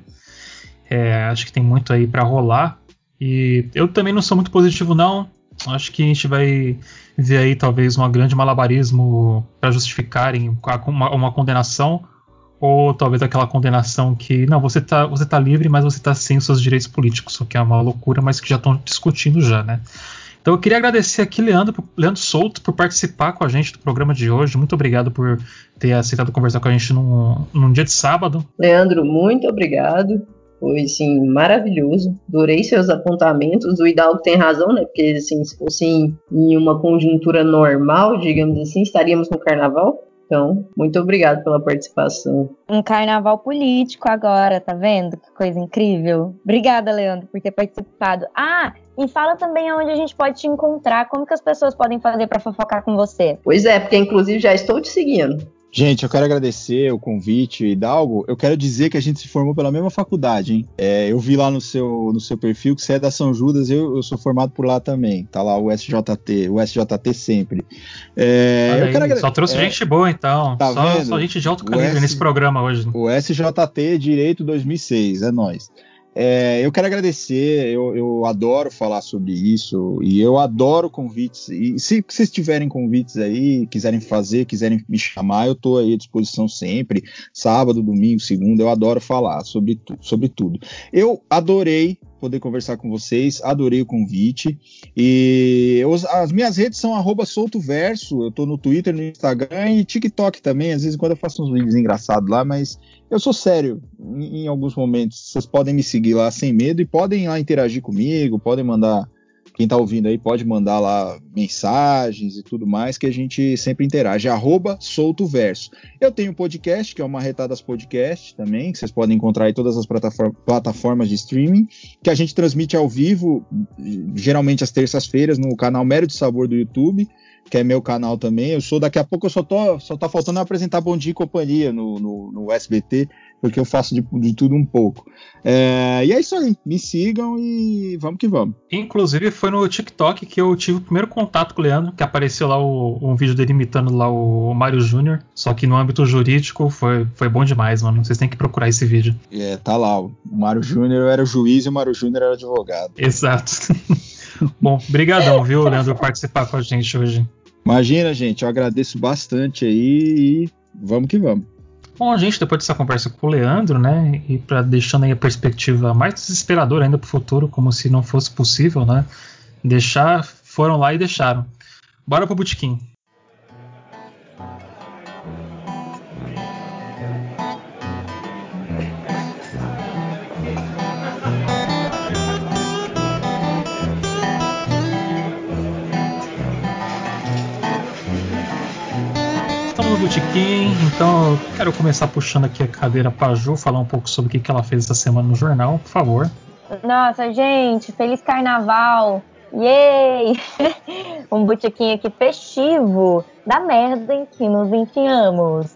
É, acho que tem muito aí para rolar. E eu também não sou muito positivo não. Acho que a gente vai ver aí talvez um grande malabarismo para justificarem uma, uma, condenação ou talvez aquela condenação que não você tá você tá livre mas você tá sem os seus direitos políticos, o que é uma loucura, mas que já estão discutindo já, né? Então eu queria agradecer aqui, Leandro, Leandro Souto, por participar com a gente do programa de hoje. Muito obrigado por ter aceitado conversar com a gente num, num dia de sábado. Leandro, muito obrigado. Foi, sim, maravilhoso. Adorei seus apontamentos. O Hidalgo tem razão, né? Porque, assim, se fosse em, em uma conjuntura normal, digamos assim, estaríamos no carnaval. Então, muito obrigado pela participação. Um carnaval político agora, tá vendo? Que coisa incrível. Obrigada, Leandro, por ter participado. Ah, e fala também onde a gente pode te encontrar, como que as pessoas podem fazer para fofocar com você. Pois é, porque inclusive já estou te seguindo. Gente, eu quero agradecer o convite, Hidalgo. Eu quero dizer que a gente se formou pela mesma faculdade, hein? É, eu vi lá no seu, no seu perfil que você é da São Judas, eu, eu sou formado por lá também. Tá lá o SJT, o SJT sempre. É, eu quero só trouxe é, gente boa, então. Tá só, só, gente de alto calibre nesse programa hoje. O SJT Direito 2006, é nós. É, eu quero agradecer, eu, eu, adoro falar sobre isso e eu adoro convites. E se vocês tiverem convites aí, quiserem fazer, quiserem me chamar, eu estou aí à disposição sempre. Sábado, domingo, segunda, eu adoro falar sobre, tu, sobre tudo. Eu adorei poder conversar com vocês. Adorei o convite. E eu, as minhas redes são soltoverso. Eu tô no Twitter, no Instagram e TikTok também. Às vezes quando eu faço uns vídeos engraçados lá, mas eu sou sério em, em alguns momentos. Vocês podem me seguir lá sem medo e podem lá interagir comigo, podem mandar quem está ouvindo aí pode mandar lá mensagens e tudo mais que a gente sempre interage. Arroba Solto Verso. Eu tenho um podcast, que é o Marretadas Podcast também, que vocês podem encontrar em todas as plataformas de streaming, que a gente transmite ao vivo, geralmente às terças-feiras, no canal Mero de Sabor do YouTube que é meu canal também. Eu sou, daqui a pouco eu só tô, só tá faltando apresentar Bom Dia e Companhia no, no, no SBT, porque eu faço de, de tudo um pouco. É, e é isso aí, me sigam e vamos que vamos. Inclusive foi no TikTok que eu tive o primeiro contato com o Leandro, que apareceu lá o, um vídeo dele imitando lá o Mário Júnior, só que no âmbito jurídico foi, foi bom demais, mano. Vocês têm que procurar esse vídeo. É, tá lá, o Mário Júnior era o juiz e o Mário Júnior era advogado. Exato. <laughs> Bom, brigadão, viu, Leandro, por participar com a gente hoje. Imagina, gente, eu agradeço bastante aí e vamos que vamos. Bom, gente, depois dessa conversa com o Leandro, né, e para deixando aí a perspectiva mais desesperadora ainda para o futuro, como se não fosse possível, né, deixar, foram lá e deixaram. Bora pro botequim. Botequim, então quero começar puxando aqui a cadeira para Ju, falar um pouco sobre o que ela fez essa semana no jornal, por favor. Nossa, gente, feliz carnaval! Yay! <laughs> um botequim aqui festivo da merda em que nos enfiamos.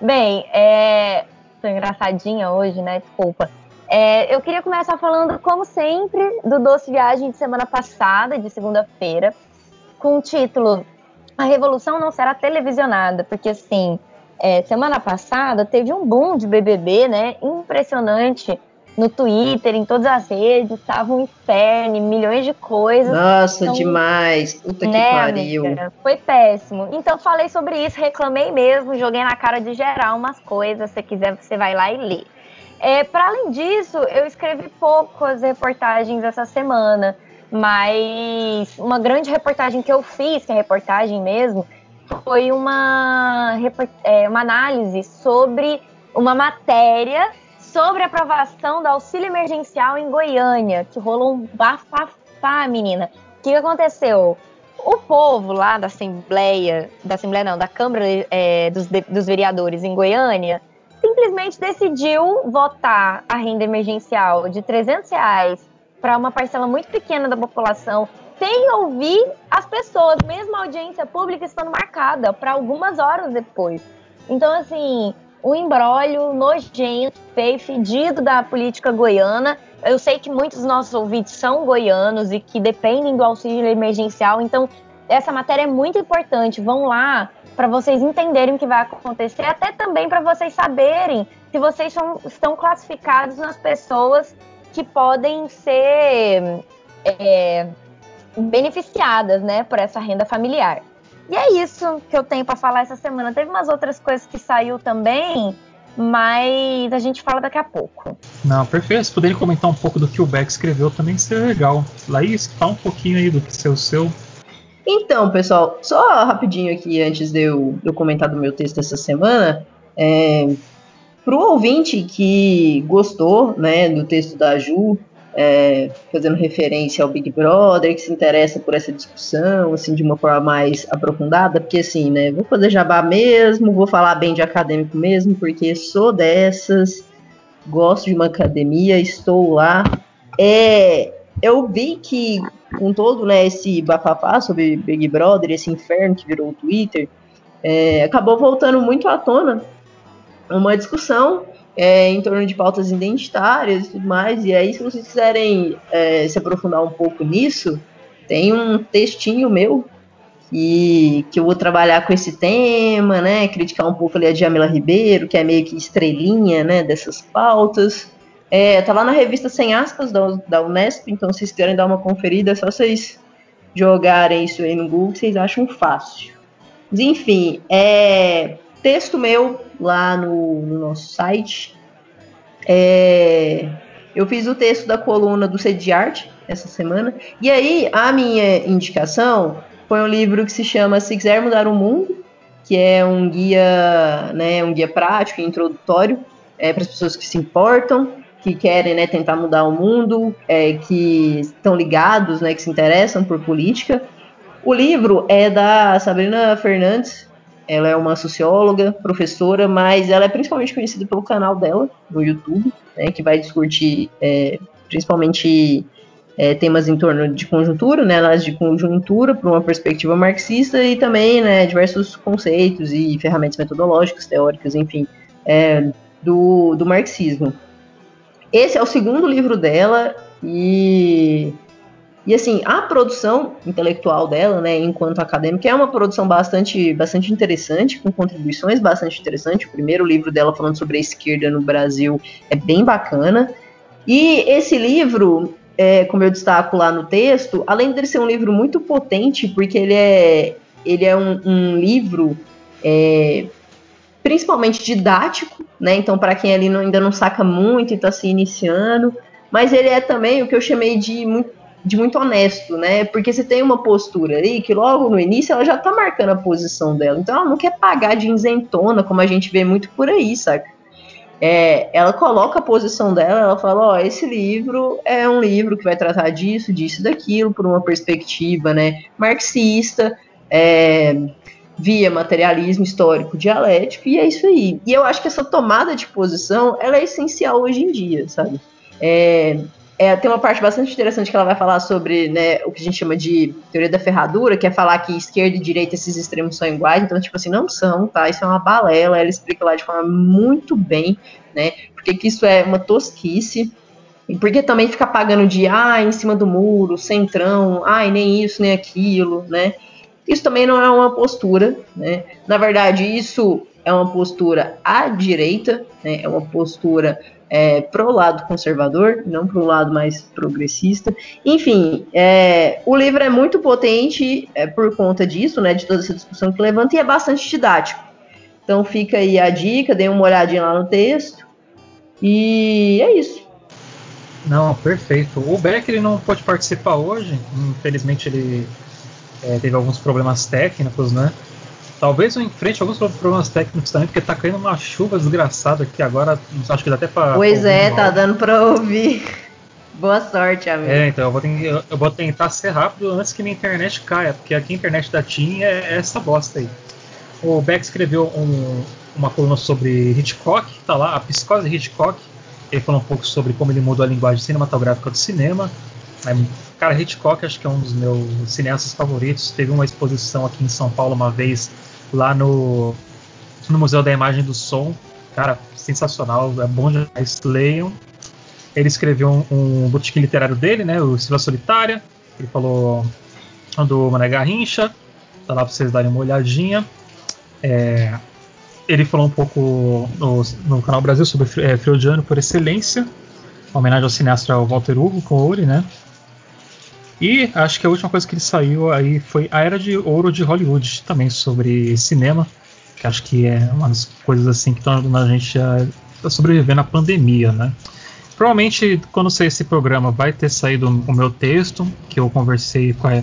Bem, é. Tô engraçadinha hoje, né? Desculpa. É, eu queria começar falando, como sempre, do Doce Viagem de semana passada, de segunda-feira, com o título a revolução não será televisionada, porque assim, é, semana passada teve um boom de BBB, né? Impressionante no Twitter, em todas as redes, tava um inferno, milhões de coisas. Nossa, então, demais. Puta né, que pariu. Amiga? Foi péssimo. Então falei sobre isso, reclamei mesmo, joguei na cara de geral umas coisas. Se quiser, você vai lá e lê. É, Para além disso, eu escrevi poucas reportagens essa semana. Mas uma grande reportagem que eu fiz, que é reportagem mesmo, foi uma, é, uma análise sobre uma matéria sobre a aprovação do auxílio emergencial em Goiânia, que rolou um bafafá, menina. O que, aconteceu? O povo lá da Assembleia, da Assembleia não, da Câmara é, dos, dos Vereadores em Goiânia, simplesmente decidiu votar a renda emergencial de 300 reais para uma parcela muito pequena da população, sem ouvir as pessoas, mesmo a audiência pública estando marcada para algumas horas depois. Então, assim, um embrólio nojento, feio, fedido da política goiana. Eu sei que muitos dos nossos ouvintes são goianos e que dependem do auxílio emergencial, então essa matéria é muito importante. Vão lá para vocês entenderem o que vai acontecer, até também para vocês saberem se vocês são, estão classificados nas pessoas que podem ser é, beneficiadas, né, por essa renda familiar. E é isso que eu tenho para falar essa semana. Teve umas outras coisas que saiu também, mas a gente fala daqui a pouco. Não, perfeito. Se puderem comentar um pouco do que o Beck escreveu também seria legal. Laís, fala um pouquinho aí do que seu seu. Então, pessoal, só rapidinho aqui antes de eu, de eu comentar do meu texto essa semana. É, para o ouvinte que gostou né, do texto da Ju, é, fazendo referência ao Big Brother, que se interessa por essa discussão, assim, de uma forma mais aprofundada, porque assim, né, vou fazer jabá mesmo, vou falar bem de acadêmico mesmo, porque sou dessas, gosto de uma academia, estou lá. É, eu vi que com todo né, esse bafafá sobre Big Brother, esse inferno que virou o Twitter, é, acabou voltando muito à tona uma discussão é, em torno de pautas identitárias e tudo mais. E aí, se vocês quiserem é, se aprofundar um pouco nisso, tem um textinho meu que, que eu vou trabalhar com esse tema, né? Criticar um pouco ali a Djamila Ribeiro, que é meio que estrelinha né, dessas pautas. É, tá lá na revista Sem Aspas da, da Unesp, então se vocês quiserem dar uma conferida, é só vocês jogarem isso aí no Google, vocês acham fácil. Mas, enfim, é, texto meu lá no, no nosso site. É, eu fiz o texto da coluna do Sede Arte essa semana. E aí, a minha indicação foi um livro que se chama Se Quiser Mudar o Mundo, que é um guia, né, um guia prático e introdutório é, para as pessoas que se importam. que querem né, tentar mudar o mundo, é, que estão ligados, né, que se interessam por política. O livro é da Sabrina Fernandes, ela é uma socióloga, professora, mas ela é principalmente conhecida pelo canal dela no YouTube, né, que vai discutir é, principalmente é, temas em torno de conjuntura, né, análise de conjuntura por uma perspectiva marxista e também né, diversos conceitos e ferramentas metodológicas, teóricas, enfim, é, do, do marxismo. Esse é o segundo livro dela e e assim, a produção intelectual dela, né, enquanto acadêmica, é uma produção bastante, bastante interessante, com contribuições bastante interessantes. O primeiro livro dela falando sobre a esquerda no Brasil é bem bacana. E esse livro, é, como eu destaco lá no texto, além de ser um livro muito potente, porque ele é, ele é um, um livro é, principalmente didático, né? Então, para quem ali não, ainda não saca muito e está se iniciando, mas ele é também o que eu chamei de muito, de muito honesto, né? Porque você tem uma postura aí que logo no início ela já tá marcando a posição dela. Então ela não quer pagar de isentona, como a gente vê muito por aí, saca? É, ela coloca a posição dela, ela fala, ó, oh, esse livro é um livro que vai tratar disso, disso, daquilo, por uma perspectiva, né, marxista, é, via materialismo histórico dialético, e é isso aí. E eu acho que essa tomada de posição, ela é essencial hoje em dia, sabe? É, é, tem uma parte bastante interessante que ela vai falar sobre né, o que a gente chama de teoria da ferradura, que é falar que esquerda e direita, esses extremos são iguais. Então, tipo assim, não são, tá? Isso é uma balela. Ela explica lá de forma muito bem, né? Porque que isso é uma tosquice. E porque também fica pagando de, ah, em cima do muro, centrão, ai, nem isso, nem aquilo, né? Isso também não é uma postura, né? Na verdade, isso é uma postura à direita, né? É uma postura é, pro lado conservador, não pro lado mais progressista. Enfim, é, o livro é muito potente é, por conta disso, né, de toda essa discussão que levanta, e é bastante didático. Então fica aí a dica, dê uma olhadinha lá no texto. E é isso. Não, perfeito. O Beck ele não pode participar hoje, infelizmente ele é, teve alguns problemas técnicos, né? Talvez eu enfrente alguns problemas técnicos também, porque tá caindo uma chuva desgraçada aqui agora. Acho que dá até pra. Pois é, tá dando pra ouvir. <laughs> Boa sorte, amigo. É, então eu vou, eu, eu vou, tentar ser rápido antes que minha internet caia, porque aqui a internet da TIM é, essa bosta aí. O Beck escreveu um, uma coluna sobre Hitchcock, tá lá, a psicose de Hitchcock. Ele falou um pouco sobre como ele mudou a linguagem cinematográfica do cinema. Cara, Hitchcock acho que é um dos meus cineastas favoritos. Teve uma exposição aqui em São Paulo uma vez lá no, no Museu da Imagem do Som. Cara, sensacional, é bom demais. Leiam. Ele escreveu um, um botequim literário dele, né? O Silva Solitária. Ele falou do Mané Garrincha. Tá lá pra vocês darem uma olhadinha. É, ele falou um pouco no, no canal Brasil sobre é, Freudiano por excelência. Uma homenagem ao cineasta Walter Hugo Couri, né? E acho que a última coisa que ele saiu aí foi A Era de Ouro de Hollywood, também sobre cinema, que acho que é uma das coisas assim que estão ajudando a gente a, a sobreviver na pandemia, né? Provavelmente quando sair esse programa vai ter saído o meu texto, que eu conversei com, a,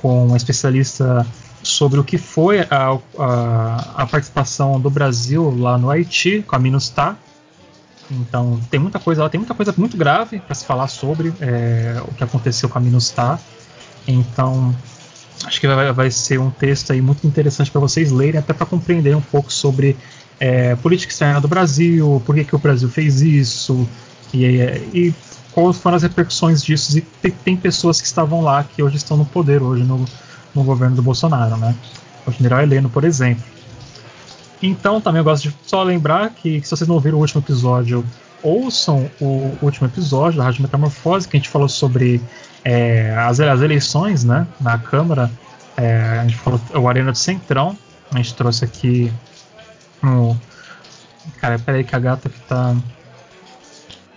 com um especialista sobre o que foi a, a, a participação do Brasil lá no Haiti com a Minustah, então tem muita coisa, ela tem muita coisa muito grave para se falar sobre é, o que aconteceu com a Minustar. Então acho que vai, vai ser um texto aí muito interessante para vocês lerem, até para compreender um pouco sobre é, política externa do Brasil, por que, que o Brasil fez isso e, e quais foram as repercussões disso. E tem, tem, pessoas que estavam lá que hoje estão no poder hoje no, no governo do Bolsonaro, né? O general Heleno, por exemplo. Então, também eu gosto de só lembrar que, que se vocês não ouviram o último episódio, ouçam o último episódio da Rádio Metamorfose, que a gente falou sobre é, as, as, eleições né, na Câmara. É, a gente falou o Arena do Centrão. A gente trouxe aqui no. Cara, peraí que a gata que tá.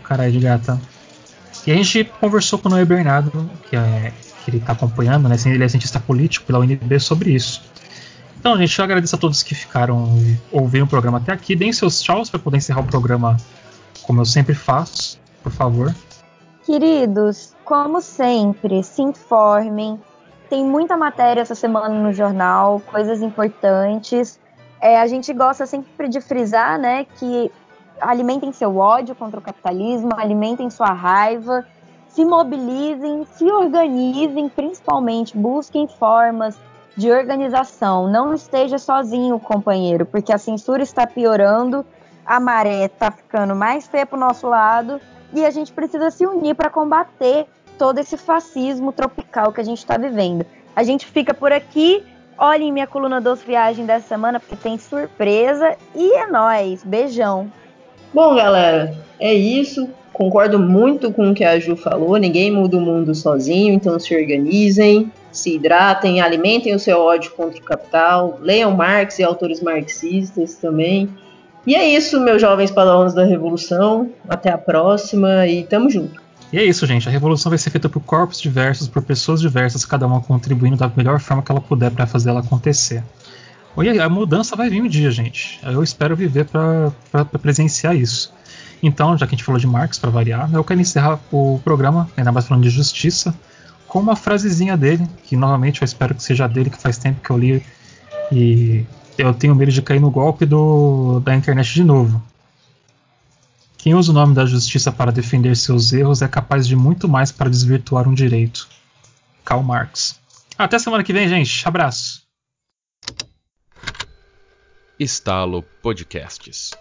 Caralho de gata. E a gente conversou com o Noé Bernardo, que, é, que ele está acompanhando, né? Ele é cientista político pela UNB sobre isso. Então, gente, eu agradeço a todos que ficaram ouvindo o programa até aqui. Deem seus tchauz para poder encerrar o programa como eu sempre faço, por favor. Queridos, como sempre, se informem. Tem muita matéria essa semana no jornal, coisas importantes. É, a gente gosta sempre de frisar, né, que alimentem seu ódio contra o capitalismo, alimentem sua raiva, se mobilizem, se organizem, principalmente busquem formas de organização. Não esteja sozinho, companheiro, porque a censura está piorando, a maré está ficando mais feia para o nosso lado e a gente precisa se unir para combater todo esse fascismo tropical que a gente está vivendo. A gente fica por aqui. Olhem minha coluna dos viagem dessa semana porque tem surpresa e é nós. Beijão. Bom, galera, é isso. Concordo muito com o que a Ju falou. Ninguém muda o mundo sozinho, então se organizem, se hidratem, alimentem o seu ódio contra o capital, leiam Marx e autores marxistas também. E é isso, meus jovens padrões da revolução. Até a próxima e tamo junto. E é isso, gente. A revolução vai ser feita por corpos diversos, por pessoas diversas, cada uma contribuindo da melhor forma que ela puder para fazer ela acontecer. E a mudança vai vir um dia, gente. Eu espero viver para presenciar isso. Então, já que a gente falou de Marx, para variar, eu quero encerrar o programa, ainda mais falando de justiça, com uma frasezinha dele, que novamente eu espero que seja dele, que faz tempo que eu li e eu tenho medo de cair no golpe do, da internet de novo. Quem usa o nome da justiça para defender seus erros é capaz de muito mais para desvirtuar um direito. Karl Marx. Até semana que vem, gente. Abraço. Estalo Podcasts.